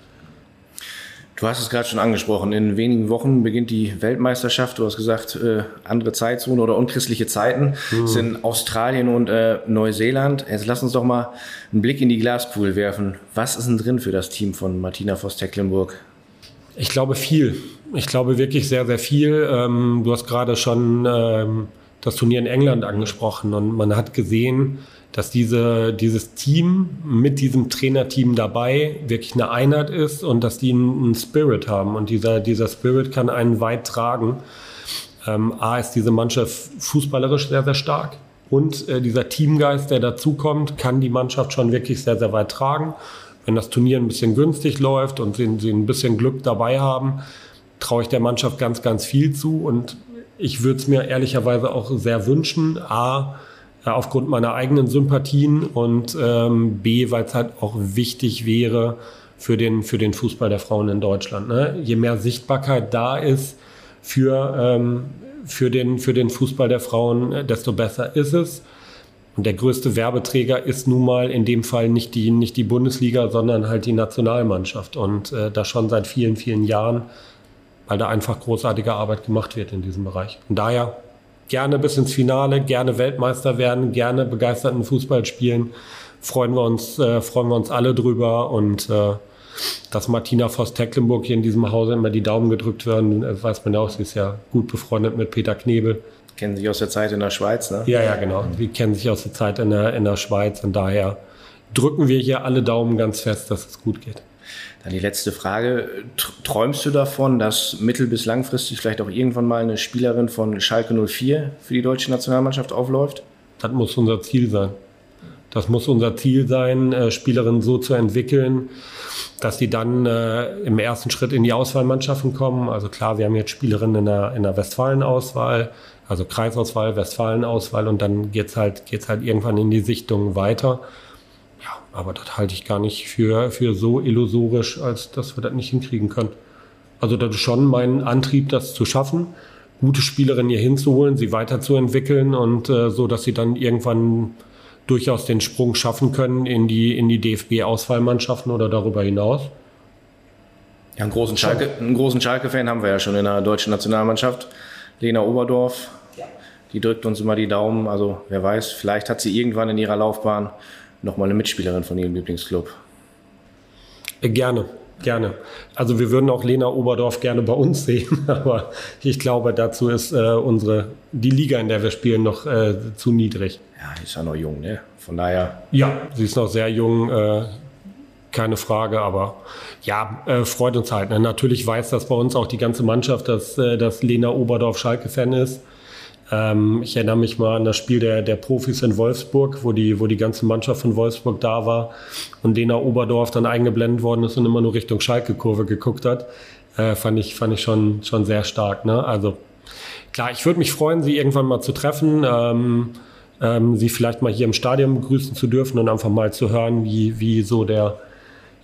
Du hast es gerade schon angesprochen. In wenigen Wochen beginnt die Weltmeisterschaft. Du hast gesagt, äh, andere Zeitzone oder unchristliche Zeiten mhm. sind Australien und äh, Neuseeland. Jetzt lass uns doch mal einen Blick in die Glaspool werfen. Was ist denn drin für das Team von Martina Voss-Tecklenburg?
Ich glaube viel. Ich glaube wirklich sehr, sehr viel. Ähm, du hast gerade schon ähm, das Turnier in England angesprochen und man hat gesehen, dass diese, dieses Team mit diesem Trainerteam dabei wirklich eine Einheit ist und dass die einen Spirit haben. Und dieser, dieser Spirit kann einen weit tragen. Ähm, A ist diese Mannschaft fußballerisch sehr, sehr stark. Und äh, dieser Teamgeist, der dazukommt, kann die Mannschaft schon wirklich sehr, sehr weit tragen. Wenn das Turnier ein bisschen günstig läuft und sie, sie ein bisschen Glück dabei haben, traue ich der Mannschaft ganz, ganz viel zu. Und ich würde es mir ehrlicherweise auch sehr wünschen. A, aufgrund meiner eigenen Sympathien und ähm, B, weil es halt auch wichtig wäre für den, für den Fußball der Frauen in Deutschland. Ne? Je mehr Sichtbarkeit da ist für, ähm, für, den, für den Fußball der Frauen, äh, desto besser ist es. Und der größte Werbeträger ist nun mal in dem Fall nicht die, nicht die Bundesliga, sondern halt die Nationalmannschaft. Und äh, das schon seit vielen, vielen Jahren, weil da einfach großartige Arbeit gemacht wird in diesem Bereich. Und daher gerne bis ins Finale, gerne Weltmeister werden, gerne begeisterten Fußball spielen. Freuen wir uns, äh, freuen wir uns alle drüber und äh, dass Martina Voss-Tecklenburg hier in diesem Hause immer die Daumen gedrückt werden, äh, weiß man ja auch, sie ist ja gut befreundet mit Peter Knebel.
Kennen sich aus der Zeit in der Schweiz, ne?
Ja, ja, genau. Die kennen sich aus der Zeit in der, in der Schweiz und daher drücken wir hier alle Daumen ganz fest, dass es gut geht.
Dann die letzte Frage. Träumst du davon, dass mittel- bis langfristig vielleicht auch irgendwann mal eine Spielerin von Schalke 04 für die deutsche Nationalmannschaft aufläuft?
Das muss unser Ziel sein. Das muss unser Ziel sein, äh, Spielerinnen so zu entwickeln, dass die dann äh, im ersten Schritt in die Auswahlmannschaften kommen. Also klar, wir haben jetzt Spielerinnen in der, in der Westfalen-Auswahl, also Kreisauswahl, Westfalen-Auswahl und dann geht's halt, geht's halt irgendwann in die Sichtung weiter. Aber das halte ich gar nicht für, für so illusorisch, als dass wir das nicht hinkriegen können. Also das ist schon mein Antrieb, das zu schaffen, gute Spielerinnen hier hinzuholen, sie weiterzuentwickeln und äh, so, dass sie dann irgendwann durchaus den Sprung schaffen können in die, in die DFB-Auswahlmannschaften oder darüber hinaus.
Ja, einen großen Schalke, einen großen Schalke-Fan haben wir ja schon in der deutschen Nationalmannschaft. Lena Oberdorf, die drückt uns immer die Daumen. Also wer weiß, vielleicht hat sie irgendwann in ihrer Laufbahn nochmal eine Mitspielerin von Ihrem Lieblingsclub?
Äh, gerne. gerne. Also wir würden auch Lena Oberdorf gerne bei uns sehen, aber ich glaube, dazu ist äh, unsere die Liga, in der wir spielen, noch äh, zu niedrig.
Ja, die ist ja noch jung, ne? Von daher.
Ja, sie ist noch sehr jung, äh, keine Frage, aber ja, äh, freut uns halt. Ne? Natürlich weiß das bei uns auch die ganze Mannschaft, dass, äh, dass Lena Oberdorf Schalke-Fan ist. Ähm, ich erinnere mich mal an das Spiel der, der Profis in Wolfsburg, wo die, wo die ganze Mannschaft von Wolfsburg da war und Lena Oberdorf dann eingeblendet worden ist und immer nur Richtung Schalke-Kurve geguckt hat. Äh, fand ich, fand ich schon, schon sehr stark. Ne? Also klar, ich würde mich freuen, sie irgendwann mal zu treffen. Ähm, ähm, sie vielleicht mal hier im Stadion begrüßen zu dürfen und einfach mal zu hören, wie, wie so der,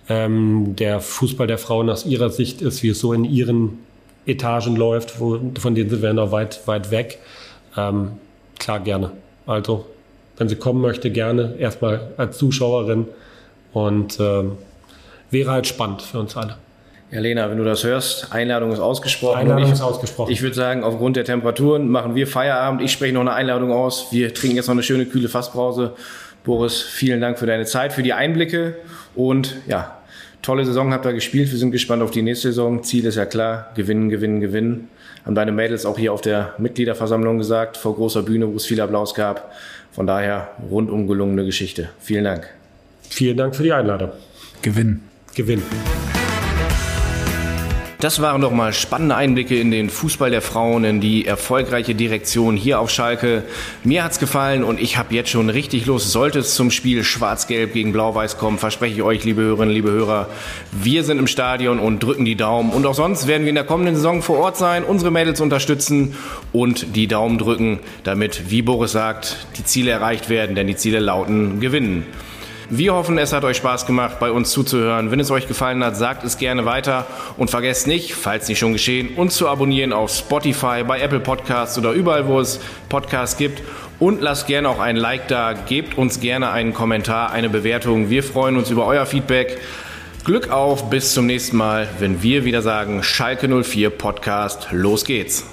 ähm, der Fußball der Frauen aus ihrer Sicht ist, wie es so in ihren Etagen läuft, wo, von denen sind wir noch weit, weit weg. Ähm, klar, gerne. Also, wenn sie kommen möchte, gerne. Erstmal als Zuschauerin. Und ähm, wäre halt spannend für uns alle.
Ja, Lena, wenn du das hörst, Einladung ist ausgesprochen.
Einladung
ich,
ist ausgesprochen.
Ich würde sagen, aufgrund der Temperaturen machen wir Feierabend. Ich spreche noch eine Einladung aus. Wir trinken jetzt noch eine schöne kühle Fasspause. Boris, vielen Dank für deine Zeit, für die Einblicke und ja, tolle Saison habt ihr gespielt. Wir sind gespannt auf die nächste Saison. Ziel ist ja klar, gewinnen, gewinnen, gewinnen. Haben deine Mädels auch hier auf der Mitgliederversammlung gesagt, vor großer Bühne, wo es viel Applaus gab. Von daher rundum gelungene Geschichte. Vielen Dank.
Vielen Dank für die Einladung.
Gewinn.
Gewinn.
Das waren doch mal spannende Einblicke in den Fußball der Frauen, in die erfolgreiche Direktion hier auf Schalke. Mir hat's gefallen und ich habe jetzt schon richtig Lust. Sollte es zum Spiel Schwarz-Gelb gegen Blau-Weiß kommen, verspreche ich euch, liebe Hörerinnen, liebe Hörer, wir sind im Stadion und drücken die Daumen. Und auch sonst werden wir in der kommenden Saison vor Ort sein, unsere Mädels unterstützen und die Daumen drücken, damit, wie Boris sagt, die Ziele erreicht werden, denn die Ziele lauten gewinnen. Wir hoffen, es hat euch Spaß gemacht, bei uns zuzuhören. Wenn es euch gefallen hat, sagt es gerne weiter und vergesst nicht, falls nicht schon geschehen, uns zu abonnieren auf Spotify, bei Apple Podcasts oder überall, wo es Podcasts gibt. Und lasst gerne auch ein Like da, gebt uns gerne einen Kommentar, eine Bewertung. Wir freuen uns über euer Feedback. Glück auf, bis zum nächsten Mal, wenn wir wieder sagen Schalke 04 Podcast, los geht's.